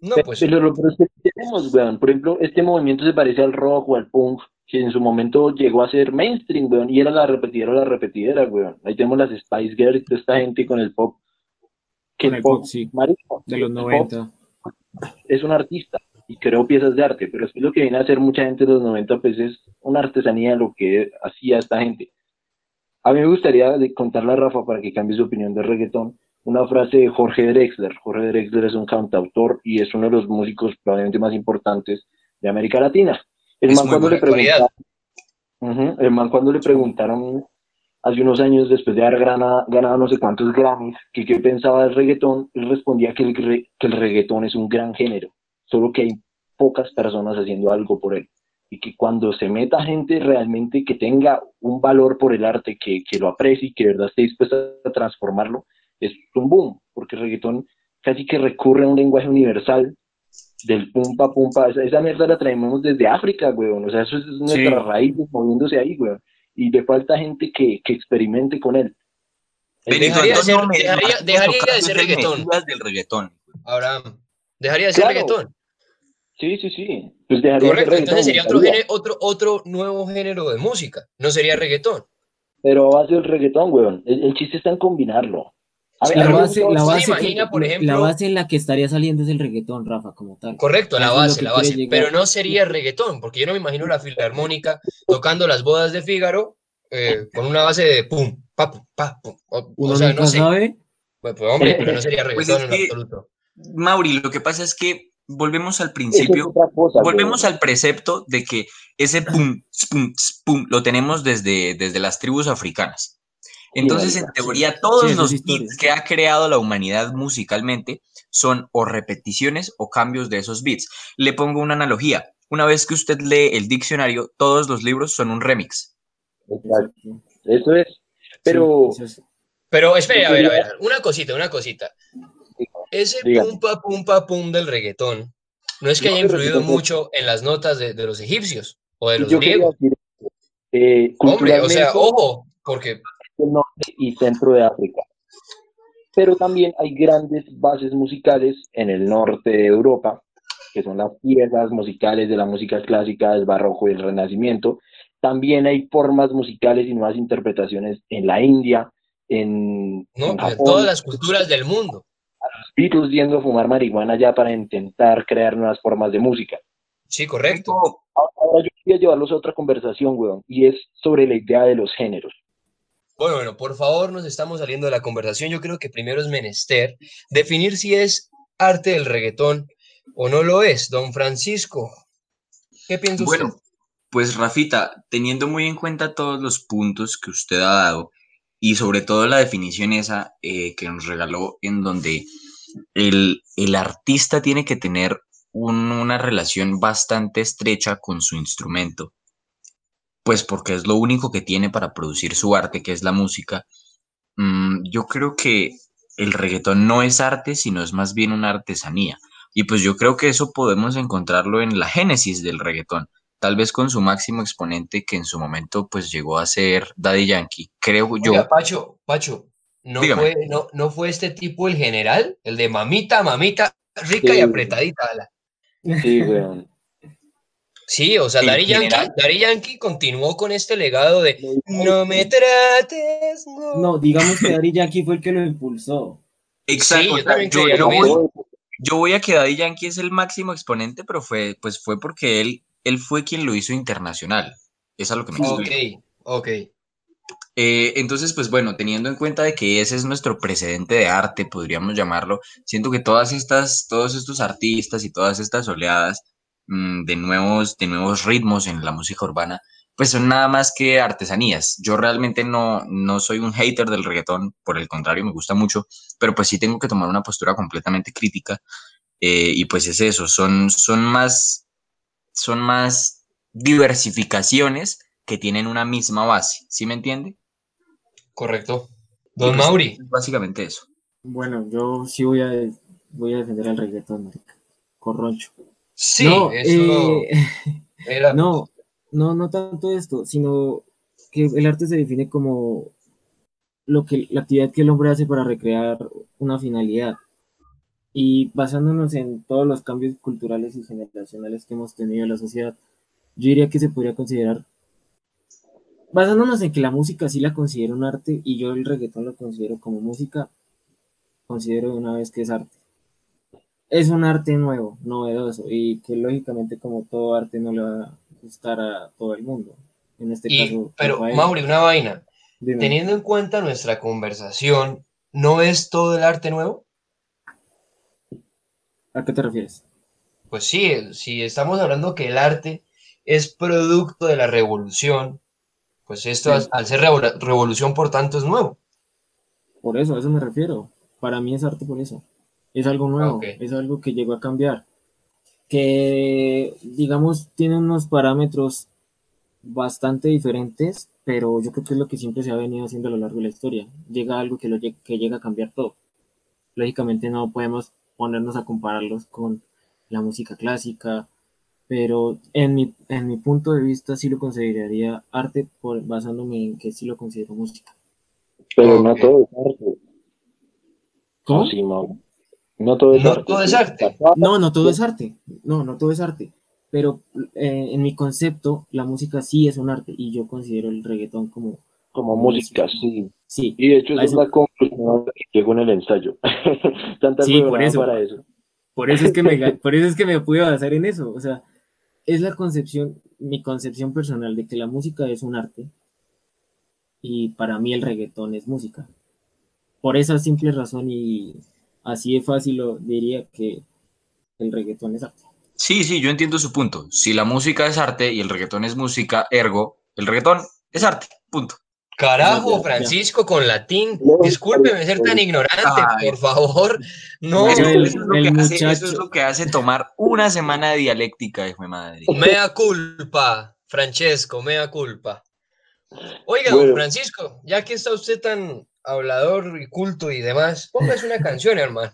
No, Pe- pues Pero lo pero es que tenemos, weón. Por ejemplo, este movimiento se parece al rock o al punk, que en su momento llegó a ser mainstream, weón, y era la repetidera o la repetidera, weón. Ahí tenemos las Spice Girls, toda esta gente con el pop. Que Con el el pop, pop, sí. marico, de los el pop 90. Es un artista y creó piezas de arte, pero es que lo que viene a hacer mucha gente de los 90, pues es una artesanía de lo que hacía esta gente. A mí me gustaría contarle a Rafa para que cambie su opinión de reggaetón, una frase de Jorge Drexler. Jorge Drexler es un cantautor y es uno de los músicos probablemente más importantes de América Latina. El Es man cuando le el man cuando le preguntaron hace unos años después de haber grana- ganado no sé cuántos Grammys, que qué pensaba del reggaetón, él respondía que el, re- que el reggaetón es un gran género, solo que hay pocas personas haciendo algo por él. Y que cuando se meta gente realmente que tenga un valor por el arte, que, que lo aprecie y que de verdad esté dispuesta a transformarlo, es un boom, porque el reggaetón casi que recurre a un lenguaje universal del pumpa pumpa, esa, esa mierda la traemos desde África, weón, o sea, eso es nuestra raíz moviéndose ahí, weón, y le falta gente que, que experimente con él. Benito, Dejaría de ser- no me- dejaría- de ser reggaetón. Del reggaetón. Abraham, dejaría de ser Claro. reggaetón. Sí, sí, sí, pues dejaría de Correcto, ser entonces sería otro, género, otro, otro nuevo género de música, no sería reggaetón. Pero a base del reggaetón, weón, el, el chiste está en combinarlo. A ver, La base, gusta la ¿Usted base, se que- imagina, por la ejemplo- base en la que estaría saliendo es el reggaetón, Rafa, como tal. Correcto, la base, la base, llegar. pero no sería reggaetón, porque yo no me imagino la filarmónica tocando las bodas de Fígaro eh, con una base de pum, pa, pum, pa, pum. O, sea, nunca no sé. sabe. Pues, pues, hombre, pero no sería Pues reggaetón es en que- absoluto. Mauri, lo que pasa es que volvemos al es principio, cosa, volvemos al precepto de que ese pum, pum, pum, lo tenemos desde, desde las tribus africanas. Entonces, en teoría, todos Sí, los beats que ha creado la humanidad musicalmente son o repeticiones o cambios de esos beats. Le pongo una analogía. Una vez que usted lee el diccionario, todos los libros son un remix. Exacto. Eso es. Pero, Sí, eso es- Pero espere, a ver, a ver, una cosita, una cosita. Ese Dígame. pum, pa, pum, pa, pum del reggaetón no es que No, haya influido mucho en las notas de, de los egipcios o de los griegos. eh, Hombre, o sea, ojo, porque del norte y centro de África. Pero también hay grandes bases musicales en el norte de Europa, que son las piezas musicales de la música clásica, del barroco y el renacimiento. También hay formas musicales y nuevas interpretaciones en la India, en, no, en en Japón. todas las culturas del mundo. Los Beatles yendo a fumar marihuana ya para intentar crear nuevas formas de música. Sí, correcto. Ahora yo quería llevarlos a otra conversación, weón, y es sobre la idea de los géneros. Bueno, bueno, por favor, nos estamos saliendo de la conversación. Yo creo que primero es menester definir si es arte del reggaetón o no lo es, don Francisco. ¿Qué piensa usted? Bueno, pues Rafita, teniendo muy en cuenta todos los puntos que usted ha dado y sobre todo la definición esa eh, que nos regaló en donde el, el artista tiene que tener un- una relación bastante estrecha con su instrumento, pues porque es lo único que tiene para producir su arte, que es la música. Mm, yo creo que el reggaetón no es arte, sino es más bien una artesanía. Y pues yo creo que eso podemos encontrarlo en la génesis del reggaetón tal vez con su máximo exponente que en su momento pues llegó a ser Daddy Yankee. Creo yo, Oiga, Pacho, Pacho, ¿no fue, no, ¿no fue este tipo el general? El de mamita, mamita, rica y apretadita. Sí, weón. Sí, o sea, ¿El Daddy Yankee, general? Daddy Yankee continuó con este legado de no me trates, no. No, digamos que Daddy Yankee fue el que lo impulsó. exacto, Sí, yo voy, yo voy a que Daddy Yankee es el máximo exponente, pero fue, pues fue porque él, él fue quien lo hizo internacional. Es a lo que me Ok, explico. ok. Eh, entonces, pues bueno, teniendo en cuenta de que ese es nuestro precedente de arte, podríamos llamarlo, siento que todas estas, todos estos artistas y todas estas oleadas de nuevos, de nuevos ritmos en la música urbana, pues son nada más que artesanías. Yo realmente no, no soy un hater del reggaetón, por el contrario, me gusta mucho, pero pues sí tengo que tomar una postura completamente crítica. eh, y pues es eso, son, son más, son más diversificaciones que tienen una misma base, ¿sí me entiende? Correcto. Don pues, Mauri, es Básicamente eso. Bueno, yo sí voy a, voy a defender al reggaetón, marica. Corroncho. Sí, no, eso eh, era... no, no, no tanto esto, sino que el arte se define como lo que, la actividad que el hombre hace para recrear una finalidad. Y basándonos en todos los cambios culturales y generacionales que hemos tenido en la sociedad, yo diría que se podría considerar, basándonos en que la música sí la considero un arte y yo el reggaetón lo considero como música, considero de una vez que es arte. Es un arte nuevo, novedoso y que lógicamente como todo arte no le va a gustar a todo el mundo. En este Y, caso, pero, Rafael, Mauri, una vaina. dime. Teniendo en cuenta nuestra conversación, ¿no es todo el arte nuevo? ¿A qué te refieres? Pues sí, si estamos hablando que el arte es producto de la revolución, pues esto Sí. al- al ser revo- revolución, por tanto, es nuevo. Por eso, a eso me refiero. Para mí es arte por eso. Es algo nuevo, Ok. es algo que llegó a cambiar. Que, digamos, tiene unos parámetros bastante diferentes, pero yo creo que es lo que siempre se ha venido haciendo a lo largo de la historia. Llega algo que, lo, que llega a cambiar todo. Lógicamente no podemos ponernos a compararlos con la música clásica, pero en mi, en mi punto de vista sí lo consideraría arte por, basándome en que sí lo considero música. Pero no todo es arte. ¿Cómo? No, sí, Mau. No todo es No arte. todo es arte. No, no todo es arte. No, no todo es arte. Pero eh, en mi concepto, la música sí es un arte y yo considero el reggaetón como, Como música, sí. sí, Y de hecho, es la conclusión que llegó en el ensayo. Tanta Sí, por huevonada eso. para eso. por eso es que me, por eso es que me pude basar en eso. O sea, es la concepción, mi concepción personal de que la música es un arte y para mí el reggaetón es música. Por esa simple razón y así de fácil lo diría que el reggaetón es arte. Sí, sí, yo entiendo su punto. Si la música es arte y el reggaetón es música, ergo, el reggaetón es arte, punto. Carajo. Francisco, con latín. Discúlpeme ser tan ignorante, Ay. por favor. No, Eso, el- eso es lo que hace, eso es muchacho- lo que hace tomar una semana de dialéctica, hijo de madre. mea culpa, Francesco, mea culpa. Oiga, don Bueno. Francisco, ya que está usted tan hablador y culto y demás, póngase una canción, hermano.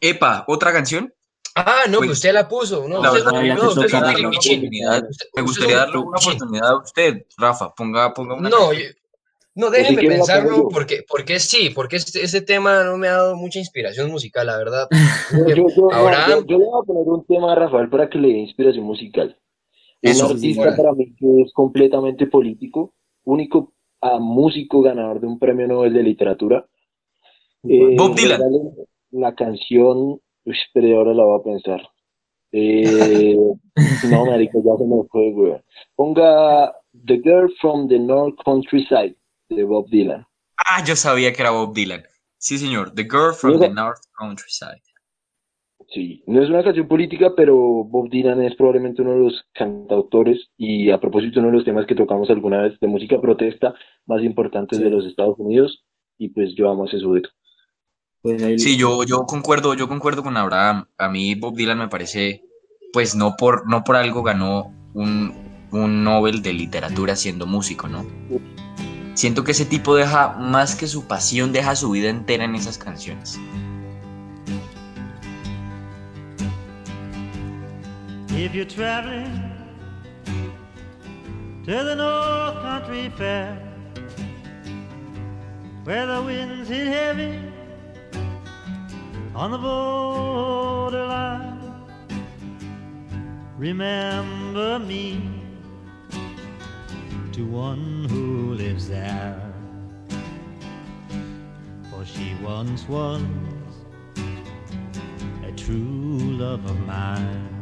Epa, ¿otra canción? Ah, no, Pues, que usted la puso. No, la usted verdad, no, usted es un darle una tilipichín. oportunidad. Usted- Me usted gustaría es darle una oportunidad a usted, Rafa. Ponga, ponga una No, yo- no, déjeme quiere la pensarlo porque, porque sí, porque este, este tema no me ha dado mucha inspiración musical, la verdad. Yo, yo, yo- le voy a poner un tema a Rafael para que le dé inspiración musical. Eso, un artista bueno. para mí que es completamente político, único ah, músico ganador de un premio Nobel de literatura. Eh, Bob Dylan. regalen La canción, uy, pero ahora la voy a pensar. Eh, no, marica, ya se me fue, güey. Ponga The Girl from the North Countryside de Bob Dylan. Ah, yo sabía que era Bob Dylan. Sí, señor. The Girl from the North Countryside. Sí, no es una canción política, pero Bob Dylan es probablemente uno de los cantautores y a propósito uno de los temas que tocamos alguna vez de música protesta más importantes Sí. de los Estados Unidos y pues yo amo ese dueto. Pues ahí- Sí, yo, yo concuerdo, yo concuerdo con Abraham. A mí Bob Dylan me parece, pues no por, no por algo ganó un, un Nobel de literatura siendo músico, ¿no? Siento que ese tipo deja, más que su pasión, deja su vida entera en esas canciones. If you're traveling to the North Country Fair, where the winds hit heavy on the borderline, remember me to one who lives there. For she once was a true love of mine.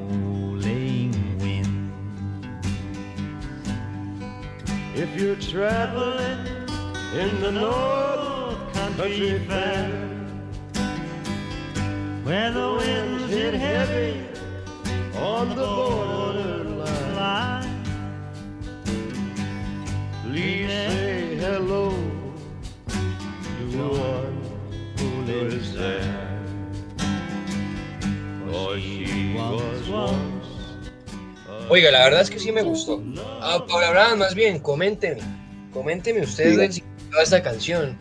If you're traveling in the North Country Fair, where the winds hit heavy on the borderline, line, please say hello to one who lives there. For she was once Oiga, la verdad es que sí me gustó. Ah, Paula Abraham, más bien, coménteme. Coménteme usted el significado de esta canción.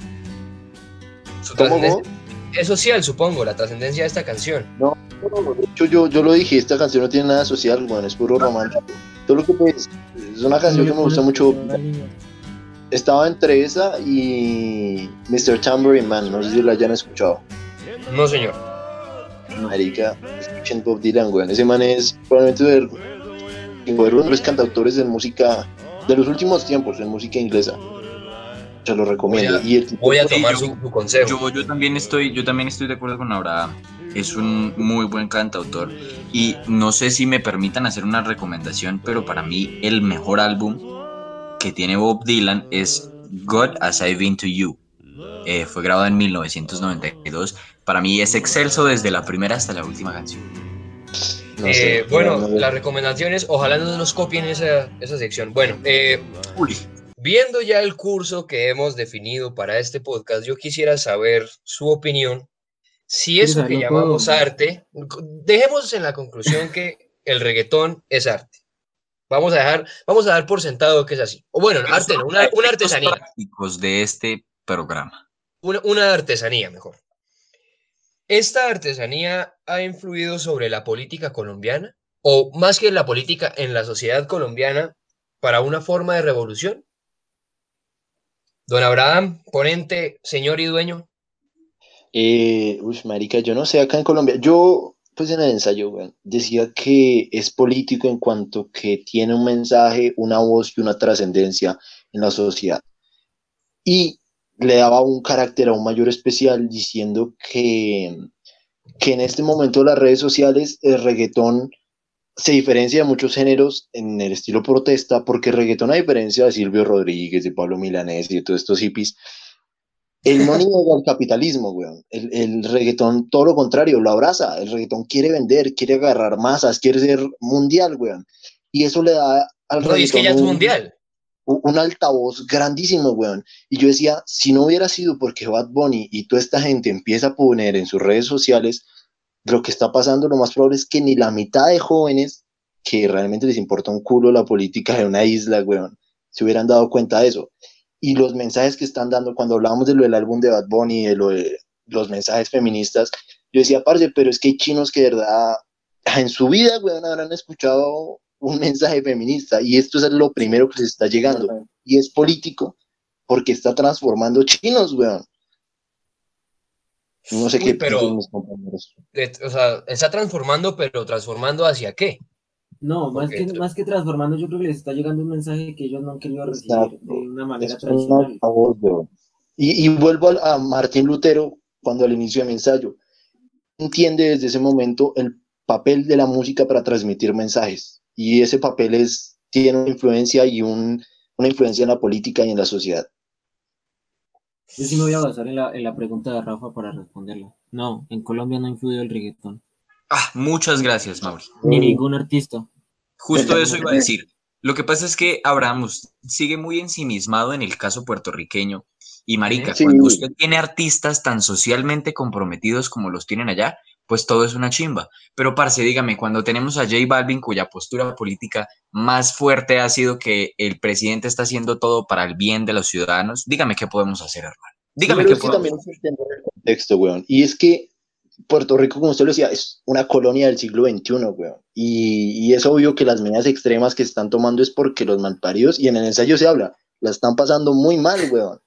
Su ¿Cómo, trascendencia- Es social, supongo, la trascendencia de esta canción. No, de hecho yo, yo lo dije, esta canción no tiene nada social, bueno, es puro romántico. Todo lo que pues, es una canción que me gusta mucho. Estaba entre esa y Mr. Tambourine Man, no sé si la hayan escuchado. No, señor. Marica, escuchen Bob Dylan, weón. Ese man es probablemente de uno de los cantautores de música de los últimos tiempos, en música inglesa. Se lo recomiendo. Voy a- y el Voy a tomar yo- su, su consejo. Yo, yo también estoy, yo también estoy de acuerdo con Abraham. Es un muy buen cantautor. Y no sé si me permitan hacer una recomendación, pero para mí el mejor álbum que tiene Bob Dylan es God As I've Been to You. Eh, fue grabado en 1992. Para mí es excelso desde la primera hasta la última canción. No Eh, sé, bueno, no, no, la recomendación es, ojalá no nos copien esa, esa sección. Bueno, eh, Uy, viendo ya el curso que hemos definido para este podcast, yo quisiera saber su opinión. Si eso que llamamos arte, dejemos en la conclusión que el reggaetón es arte. Vamos a dejar, vamos a dar por sentado que es así. O bueno, arte no, una, una artesanía. prácticos de este programa. Una, una artesanía, mejor. ¿Esta artesanía ha influido sobre la política colombiana? O más que en la política, en la sociedad colombiana, para una forma de revolución? Don Abraham, ponente, señor y dueño. Eh, marica, yo no sé, acá en Colombia, yo, pues en el ensayo, weón, decía que es político en cuanto que tiene un mensaje, una voz y una trascendencia en la sociedad. Y le daba un carácter aún mayor especial diciendo que, que en este momento las redes sociales, el reggaetón se diferencia de muchos géneros en el estilo protesta, porque el reggaetón, a diferencia de Silvio Rodríguez, de Pablo Milanés y de todos estos hippies, él no niega el capitalismo, weón. El, el reggaetón, todo lo contrario, lo abraza. El reggaetón quiere vender, quiere agarrar masas, quiere ser mundial, weón. Y eso le da al No, y es que ya es reggaetón un- mundial. Un, altavoz grandísimo, weón. Y yo decía, si no hubiera sido porque Bad Bunny y toda esta gente empieza a poner en sus redes sociales lo que está pasando, lo más probable es que ni la mitad de jóvenes que realmente les importa un culo la política de una isla, weón, se hubieran dado cuenta de eso. Y los mensajes que están dando, cuando hablábamos de lo del álbum de Bad Bunny, de los mensajes feministas, yo decía, parce, pero es que hay chinos que de verdad en su vida, weón, habrán escuchado un mensaje feminista y esto es lo primero que les está llegando y es político porque está transformando chinos, weón. No sé Uy, qué pero- mis compañeros. O sea, está transformando, pero transformando hacia qué? No, más que, más que transformando, yo creo que les está llegando un mensaje que ellos no han querido recibir Exacto. de una manera Es tradicional. Y, y vuelvo al- a, Martín Lutero cuando al inicio de mi ensayo. Entiende desde ese momento el papel de la música para transmitir mensajes. Y ese papel es, tiene una influencia y un, una influencia en la política y en la sociedad. Yo sí me voy a basar en la, en la pregunta de Rafa para responderla. No, en Colombia no ha influido el reggaetón. Ah, muchas gracias, Mauri. Ni ningún artista. Justo eso iba a decir. Lo que pasa es que Abraham us- sigue muy ensimismado en el caso puertorriqueño. Y marica, Sí. cuando usted tiene artistas tan socialmente comprometidos como los tienen allá, pues todo es una chimba. Pero parce, dígame, cuando tenemos a J Balvin, cuya postura política más fuerte ha sido que el presidente está haciendo todo para el bien de los ciudadanos, dígame qué podemos hacer, hermano. Dígame qué podemos también entender el contexto, weón. Y es que Puerto Rico, como usted lo decía, es una colonia del siglo XXI, weón. Y, y es obvio que las medidas extremas que se están tomando es porque los malparidos, y en el ensayo se habla, la están pasando muy mal, weón.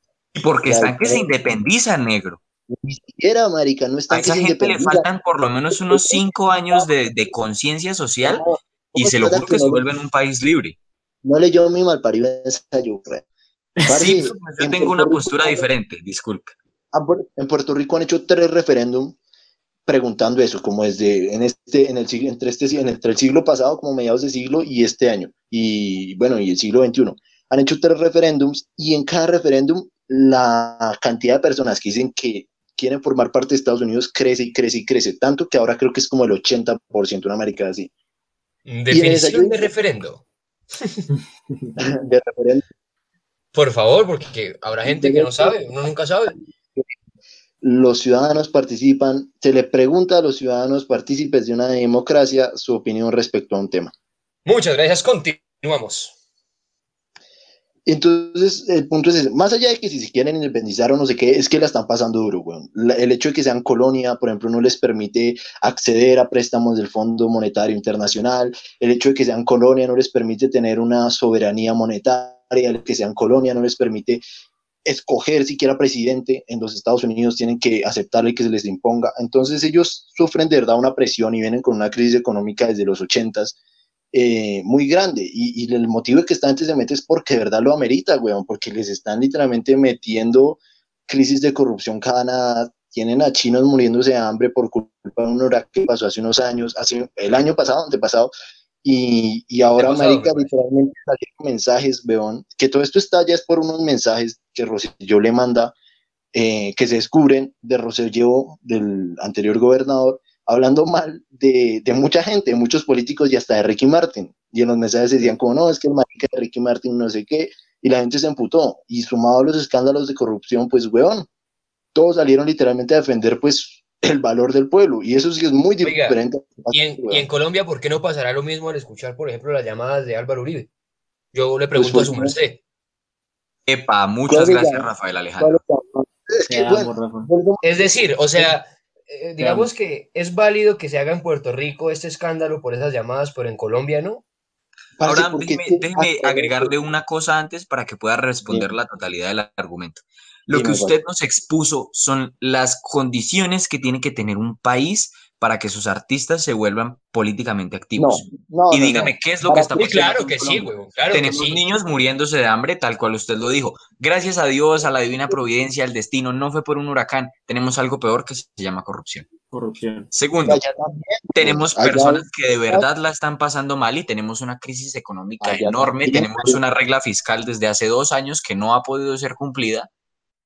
Porque están que se independizan, negro. Ni siquiera, marica, no A están que esa gente le faltan por lo menos unos cinco años de, de conciencia social No, y ¿cómo se lo juro que se no- vuelven un país libre. No leyó mi malparido ensayo, Sí, pues yo en tengo una Rico- postura diferente, disculpe. Ah, En Puerto Rico han hecho tres referéndums preguntando eso, como desde en este, en el siglo, entre este, entre el siglo pasado, como mediados de siglo, y este año, y bueno, y el siglo XXI. Han hecho tres referéndums y en cada referéndum la cantidad de personas que dicen que quieren formar parte de Estados Unidos crece y crece y crece, tanto que ahora creo que es como el 80% en América así. Definición ensayo- de referendo. De referéndum. Por favor, porque habrá gente que no sabe, uno nunca sabe. los ciudadanos participan, se le pregunta a los ciudadanos partícipes de una democracia su opinión respecto a un tema. Muchas gracias, continuamos. Entonces, el punto es ese. Más allá de que si se quieren independizar o no sé qué, es que la están pasando duro, weón. El hecho de que sean colonia, por ejemplo, no les permite acceder a préstamos del Fondo Monetario Internacional. El hecho de que sean colonia no les permite tener una soberanía monetaria. El que sean colonia no les permite escoger siquiera presidente. En los Estados Unidos tienen que aceptarle que se les imponga. Entonces, ellos sufren de verdad una presión y vienen con una crisis económica desde los ochentas eh, muy grande. Y, y el motivo de que esta gente se mete es porque de verdad lo amerita, weón, porque les están literalmente metiendo crisis de corrupción cada nada. Tienen a chinos muriéndose de hambre por culpa de un huracán que pasó hace unos años, hace el año pasado, antepasado, y, y ahora, Antepasado, marica, parece. literalmente salieron mensajes, weón, que todo esto está ya es por unos mensajes que Rosselló le manda, eh, que se descubren de Rosselló, del anterior gobernador, hablando mal de, de mucha gente, de muchos políticos y hasta de Ricky Martin. Y en los mensajes decían como, no, es que el marica de Ricky Martin no sé qué, y la gente se emputó. Y sumado a los escándalos de corrupción, pues, weón, todos salieron literalmente a defender, pues, el valor del pueblo. Y eso sí es muy Oiga, diferente. Y en, y en Colombia, ¿por qué no pasará lo mismo al escuchar, por ejemplo, las llamadas de Álvaro Uribe? Yo le pregunto a su merced. Epa, muchas ¿Cuál es gracias, Rafael Alejandro. Es Te que, amo, bueno, Rafa. volvemos- Es decir, o sea, eh, digamos que es válido que se haga en Puerto Rico este escándalo por esas llamadas, pero en Colombia no. Ahora, déjeme, agregarle una cosa antes para que pueda responder la totalidad del argumento. Lo que usted nos expuso son las condiciones que tiene que tener un país para que sus artistas se vuelvan políticamente activos. no, y no, dígame, no. ¿qué es lo Para que está pasando claro que sí, güey, claro que Tenemos sí. niños muriéndose de hambre, tal cual usted lo dijo. Gracias a Dios, a la divina providencia, al destino, no fue por un huracán. Tenemos algo peor que se llama corrupción. Corrupción. Segundo, tenemos personas que de verdad la están pasando mal y tenemos una crisis económica Allá enorme. Tenemos una regla fiscal desde hace dos años que no ha podido ser cumplida.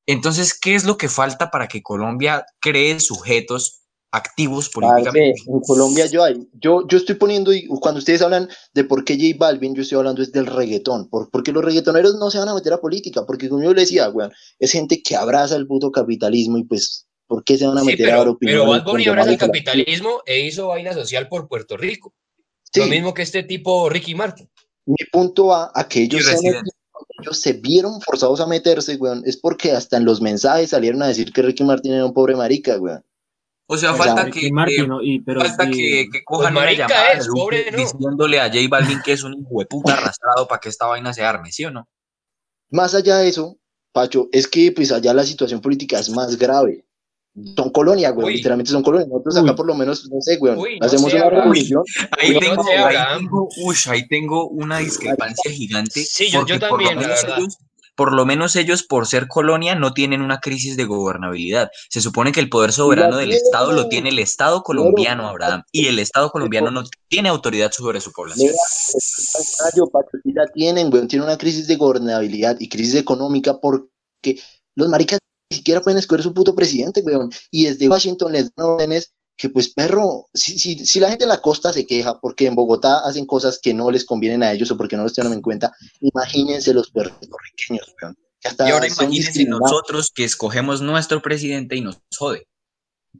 Entonces, ¿qué es lo que falta para que Colombia cree sujetos activos Parce, políticamente? en Colombia yo hay, yo, yo estoy poniendo, y cuando ustedes hablan de por qué J Balvin, yo estoy hablando es del reggaetón, por, porque los reggaetoneros no se van a meter a política, porque como yo le decía, weón, es gente que abraza el puto capitalismo y pues, ¿por qué se van a Sí, meter a dar pero, opiniones? pero Bad Bunny abraza el capitalismo e hizo vaina social por Puerto Rico. Sí, Lo mismo que este tipo Ricky Martin. mi punto va a que ellos ellos se vieron forzados a meterse, weón, es porque hasta en los mensajes salieron a decir que Ricky Martin era un pobre marica, weón. O sea, sea, falta Ricky que, Martin, que- ¿no? Y, pero falta sí, que, que cojan una marica llamada es, de Duque pobre no. diciéndole a J Balvin que es un hijo de puta arrastrado para que esta vaina se arme, ¿sí o no? Más allá de eso, Pacho, es que pues allá la situación política es más grave. Son colonia, güey, literalmente son colonia. Nosotros Uy. acá por lo menos, no sé, güey, Uy, no hacemos sé, una revolución. Ahí Uy, no tengo, ahí tengo, ush, ahí tengo una discrepancia gigante. Sí, yo- también, la menos verdad. ellos- por lo menos ellos, por ser colonia, no tienen una crisis de gobernabilidad. Se supone que el poder soberano del. Estado lo tiene el Estado colombiano, Abraham, y el Estado colombiano no tiene autoridad sobre su población. La tienen, güey, tienen una crisis de gobernabilidad y crisis económica porque los maricas ni siquiera pueden escoger su puto presidente, güey. Y desde Washington les dan órdenes que, pues, perro, si, si, si la gente en la costa se queja porque en Bogotá hacen cosas que no les convienen a ellos o porque no los tienen en cuenta, imagínense los puertorriqueños, hasta Y ahora imagínense nosotros que escogemos nuestro presidente y nos jode.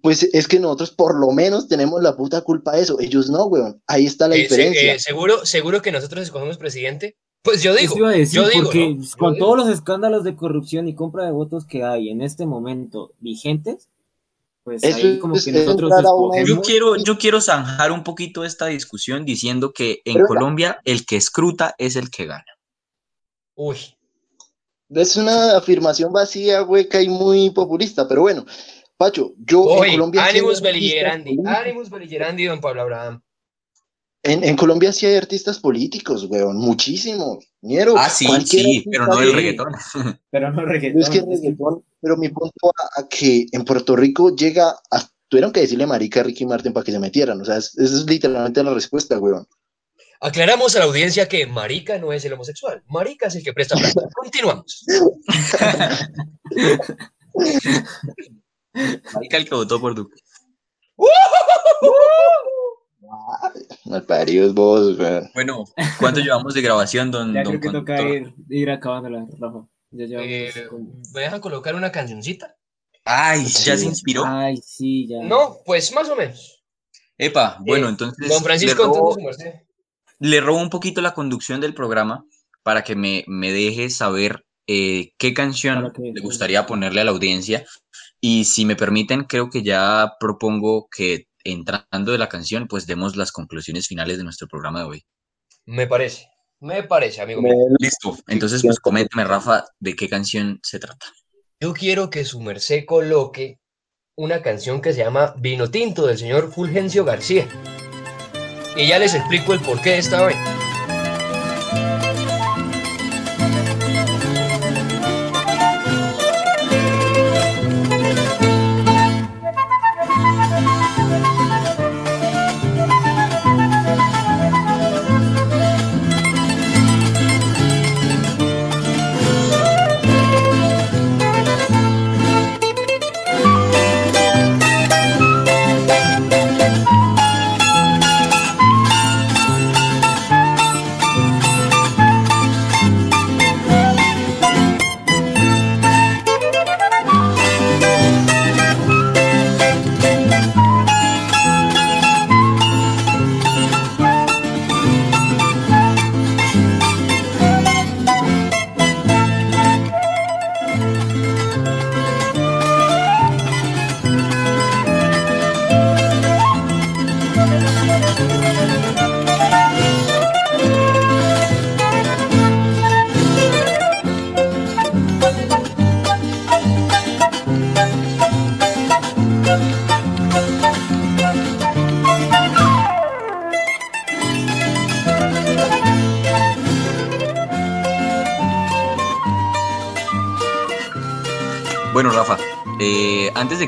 Pues es que nosotros por lo menos tenemos la puta culpa de eso. Ellos no, weón. Ahí está la Eh, diferencia. eh, seguro, seguro que nosotros escogemos presidente. Pues yo digo, Eso iba a decir, yo digo, porque ¿no? Yo con digo. todos los escándalos de corrupción y compra de votos que hay en este momento vigentes, pues Eso ahí como que nosotros una- Yo quiero, yo quiero zanjar un poquito esta discusión diciendo que en Pero- Colombia el que escruta es el que gana. Uy, Es una afirmación vacía, hueca y muy populista, pero bueno, Pacho, yo en uy, Colombia beligerandi, políticos. ánimos beligerandi, don Pablo Abraham. En, en Colombia sí hay artistas políticos, weón, muchísimos. Ñero, Ah, sí, sí, pero no el reggaetón. Pero no No reggaetón. es que reggaetón, pero mi punto a, a que en Puerto Rico llega a... Tuvieron que decirle marica a Ricky Martin para que se metieran, o sea, es- esa es literalmente la respuesta, weón. Aclaramos a la audiencia que marica no es el homosexual, marica es el que presta plata. Continuamos. Marica, el que votó por Duque. Malparidos vos, weón. Bueno, ¿cuánto llevamos de grabación, don, Ya don creo que toca ir, ir acabándola, Rafa. Ya llevamos Eh, ¿Me dejan colocar una cancioncita? Ay, ya Sí. se inspiró. Ay, sí, ya. No, pues más o menos. Epa, bueno, Eh, entonces Don Francisco, le, robo, entonces le robo un poquito la conducción del programa para que me, me deje saber eh, qué canción que- le gustaría ponerle a la audiencia. Y si me permiten, creo que ya propongo que entrando de la canción, pues demos las conclusiones finales de nuestro programa de hoy. Me parece, me parece, amigo Me- mío. Listo. Entonces, pues coméntame, Rafa, de qué canción se trata. Yo quiero que su merced coloque una canción que se llama Vino Tinto del señor Fulgencio García. Y ya les explico el porqué de esta vaina.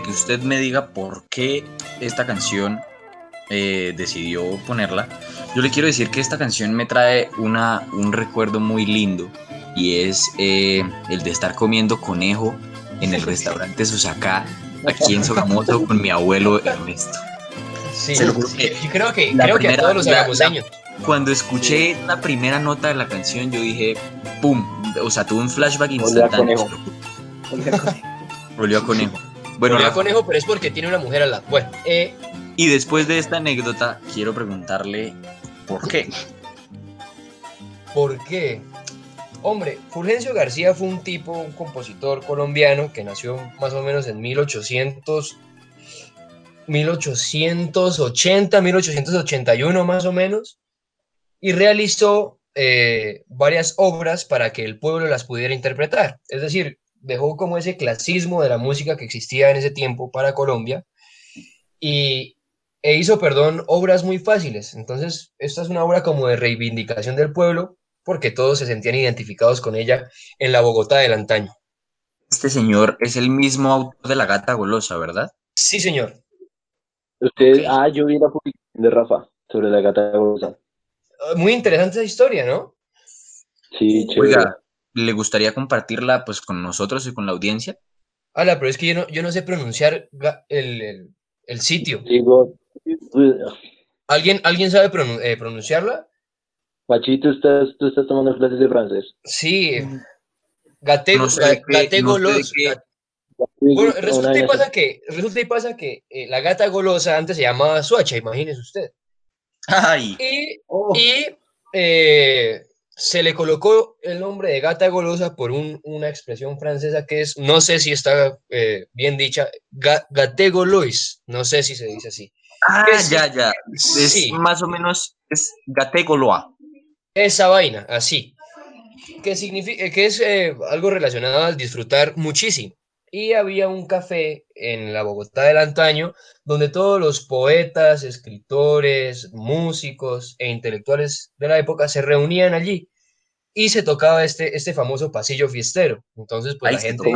Que usted me diga por qué esta canción eh, decidió ponerla, yo le quiero decir que esta canción me trae una, un recuerdo muy lindo y es eh, el de estar comiendo conejo en el restaurante Susacá, aquí en Sogamoso, con mi abuelo Ernesto. Sí, yo creo que, la creo que a todos los. Cuando escuché la primera nota de la canción, yo dije, ¡pum! O sea, tuve un flashback Olía a instantáneo. conejo. Volvió a conejo. Bueno, Rafa, conejo, pero es porque tiene una mujer al lado. Bueno, eh, y después de esta anécdota, quiero preguntarle por qué. ¿por qué? Hombre, Fulgencio García fue un tipo, un compositor colombiano que nació más o menos en 1800, 1880, 1881 más o menos, y realizó eh, varias obras para que el pueblo las pudiera interpretar. Es decir, dejó como ese clasismo de la música que existía en ese tiempo para Colombia y, e hizo, perdón, obras muy fáciles. Entonces, esta es una obra como de reivindicación del pueblo porque todos se sentían identificados con ella en la Bogotá del antaño. Este señor es el mismo autor de La Gata Golosa, ¿verdad? Sí, señor. Usted, ah, yo vi la publicación de Rafa sobre la gata golosa. Ah, Muy interesante esa historia, ¿no? Sí, chévere. Oiga, ¿le gustaría compartirla pues con nosotros y con la audiencia? Ala, pero es que yo no, yo no sé pronunciar el, el- el sitio. Digo, ¿Alguien, ¿alguien sabe pronun- eh, pronunciarla? Pachito, estás, tú estás tomando clases de francés. Sí. Gate, No sé ga- de qué- gate no sé de golos- qué- ga- Bueno, Una resulta y pasa que, resulta y pasa que eh, la gata golosa antes se llamaba Suacha, imagínese usted. Ay, Y, Oh, y eh, se le colocó el nombre de gata golosa por un- una expresión francesa que es, no sé si está eh, bien dicha, ga, gate golois, no sé si se dice así. Ah, ya, ya. Es Sí. más o menos, es gategoloa. Esa vaina, así. Que, significa, que es eh, algo relacionado al disfrutar muchísimo. Y había un café en la Bogotá del antaño donde todos los poetas, escritores, músicos e intelectuales de la época se reunían allí y se tocaba este, este famoso pasillo fiestero. Entonces, pues Ahí la gente...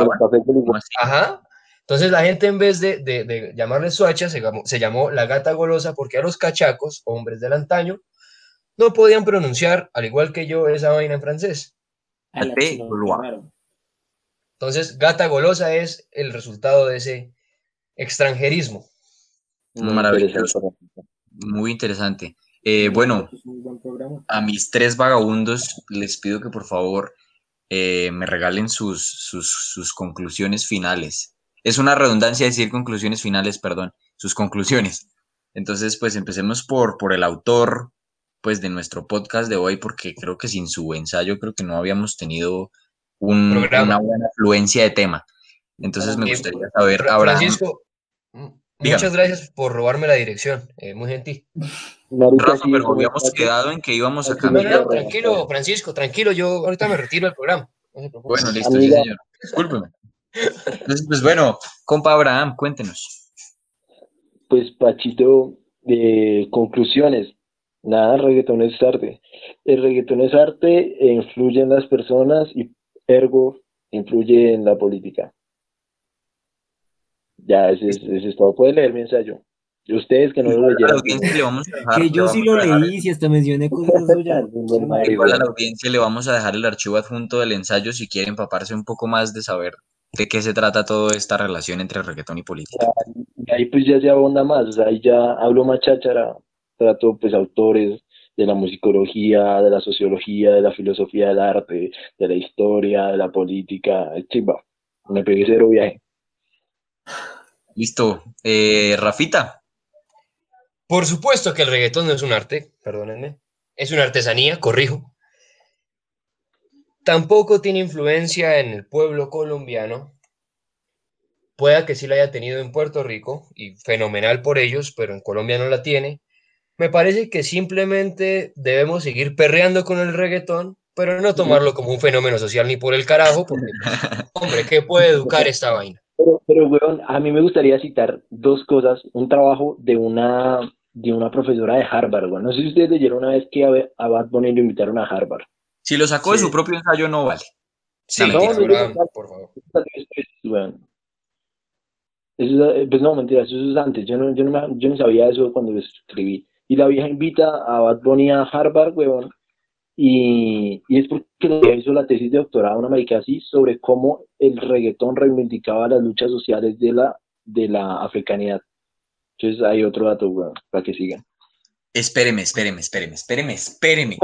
Ajá. Entonces la gente en vez de, de, de llamarle Suacha se llamó, se llamó la gata golosa porque a los cachacos, hombres del antaño, no podían pronunciar, al igual que yo, esa vaina en francés. Entonces, gata golosa es el resultado de ese extranjerismo. Muy Maravilloso. interesante. Muy interesante. Eh, bueno, a mis tres vagabundos les pido que por favor eh, me regalen sus, sus, sus conclusiones finales. Es una redundancia decir conclusiones finales, perdón, sus conclusiones. Entonces, pues empecemos por, por el autor pues, de nuestro podcast de hoy, porque creo que sin su ensayo creo que no habíamos tenido un- una buena afluencia de tema. Entonces me gustaría saber, Abraham, Francisco, mm, Dígame. muchas gracias por robarme la dirección, eh, muy gentil. Rafa, pero habíamos quedado en que íbamos a no, tranquilo, Francisco, tranquilo, yo ahorita me retiro del programa. Bueno, listo, sí, señor. Discúlpeme. Entonces, pues bueno, compa Abraham, cuéntenos. Pues Pachito, eh, conclusiones. Nada, el reggaetón es arte. El reggaetón es arte e influye en las personas y ergo influye en la política. Ya, ese es, ese es todo. Puede leer mi ensayo. Y ustedes que no lo Igual a la leyeron. audiencia le vamos a dejar. Que yo sí lo leí, si hasta mencioné cosas suyas. Igual a la audiencia le vamos a dejar el archivo adjunto del ensayo si quieren empaparse un poco más de saber de qué se trata toda esta relación entre reggaetón y política. Y ahí pues ya se abonda más, o sea, ahí ya hablo más cháchara, trato pues autores de la musicología, de la sociología, de la filosofía del arte, de la historia, de la política, chimba, me pegué cero viaje. Listo. Eh, Rafita, Por supuesto que el reggaetón no es un arte, perdónenme, es una artesanía, corrijo. Tampoco tiene influencia en el pueblo colombiano. Pueda que sí la haya tenido en Puerto Rico, y fenomenal por ellos, pero en Colombia no la tiene. Me parece que simplemente debemos seguir perreando con el reggaetón, pero no tomarlo como un fenómeno social ni por el carajo, porque, hombre, ¿qué puede educar esta vaina? Pero, pero weón, a mí me gustaría citar dos cosas, un trabajo de una, de una profesora de Harvard, weón. No sé si ustedes leyeron una vez que a, a Bad Bunny lo invitaron a Harvard. si lo sacó de su propio ensayo no vale. Sí, No, mentira. Abraham, por favor. Weón. Eso es- pues no, mentira, eso es antes. Yo no, yo no, me- yo no sabía eso cuando lo escribí. Y la vieja invita a Bad Bunny a Harvard, weón. Y, y es porque hizo la tesis de doctorado, una marica así, sobre cómo el reggaetón reivindicaba las luchas sociales de la, de la africanidad. Entonces hay otro dato, para que sigan. Espéreme, espéreme, espéreme, espéreme, espéreme.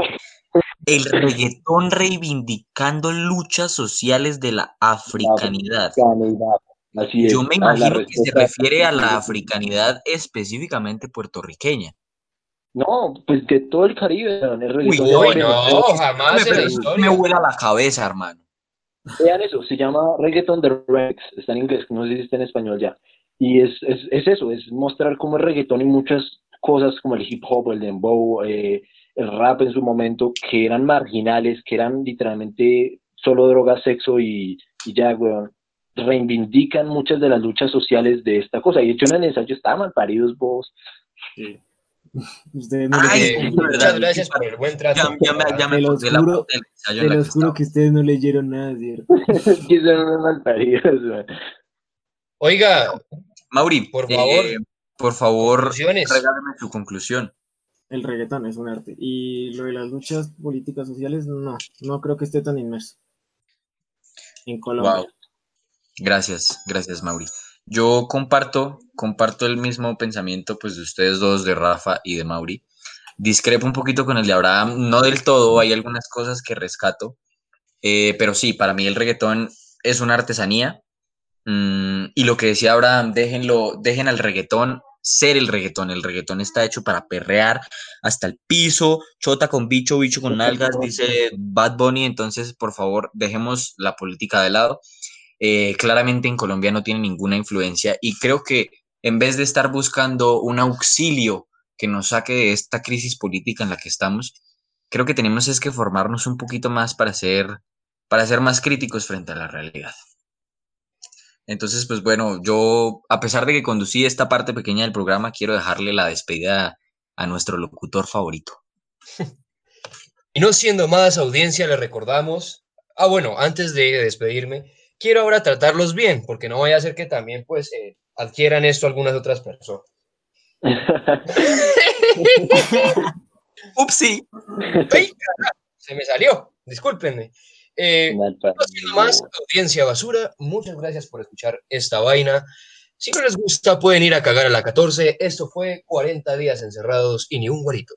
El reggaetón reivindicando luchas sociales de la africanidad. Africanidad. Así es. Yo me a la imagino que se refiere a la africanidad específicamente puertorriqueña. No, pues de todo el Caribe, weón, el. Uy, de- no, jamás en la me vuela la cabeza, hermano. Vean eso, se llama Reggaeton the Rex, está en inglés, no sé si está en español ya. Y es, es, es eso, es mostrar cómo el reggaetón y muchas cosas como el hip hop, el dembow, eh, el rap en su momento, que eran marginales, que eran literalmente solo droga, sexo y, y ya, weón, reivindican muchas de las luchas sociales de esta cosa. Y de hecho en el ensayo estaban mal paridos vos. Ustedes no Ay, Eh, muchas gracias por el buen trato. Ya, ya me, ya me Te lo acordé la juro, Te la los que juro que ustedes no leyeron nada, ¿cierto? que son unos. Oiga, Mauri, Por eh, favor. por favor, regálame tu conclusión. El reggaetón es un arte. Y lo de las luchas políticas sociales, no, no creo que esté tan inmerso. En Colombia. Wow. Gracias, gracias, Mauri. Yo comparto, comparto el mismo pensamiento pues de ustedes dos, de Rafa y de Mauri. Discrepo un poquito con el de Abraham, no del todo, hay algunas cosas que rescato, eh, pero sí, para mí el reggaetón es una artesanía. mm, y lo que decía Abraham, déjenlo, dejen al reggaetón ser el reggaetón. El reggaetón está hecho para perrear hasta el piso, chota con bicho, bicho con nalgas, dice Bad Bunny. Entonces, por favor, dejemos la política de lado. Eh, claramente en Colombia no tiene ninguna influencia y creo que en vez de estar buscando un auxilio que nos saque de esta crisis política en la que estamos, creo que tenemos es que formarnos un poquito más para ser, para ser más críticos frente a la realidad. Entonces, pues bueno, yo, a pesar de que conducí esta parte pequeña del programa, quiero dejarle la despedida a nuestro locutor favorito. Y no siendo más audiencia, le recordamos, ah, bueno, antes de despedirme, quiero ahora tratarlos bien, porque no vaya a ser que también, pues, eh, adquieran esto algunas otras personas. Upsi. Se me salió, discúlpenme. Eh, más audiencia basura, muchas gracias por escuchar esta vaina. Si no les gusta, pueden ir a cagar a la 14. Esto fue 40 días encerrados y ni un guarito.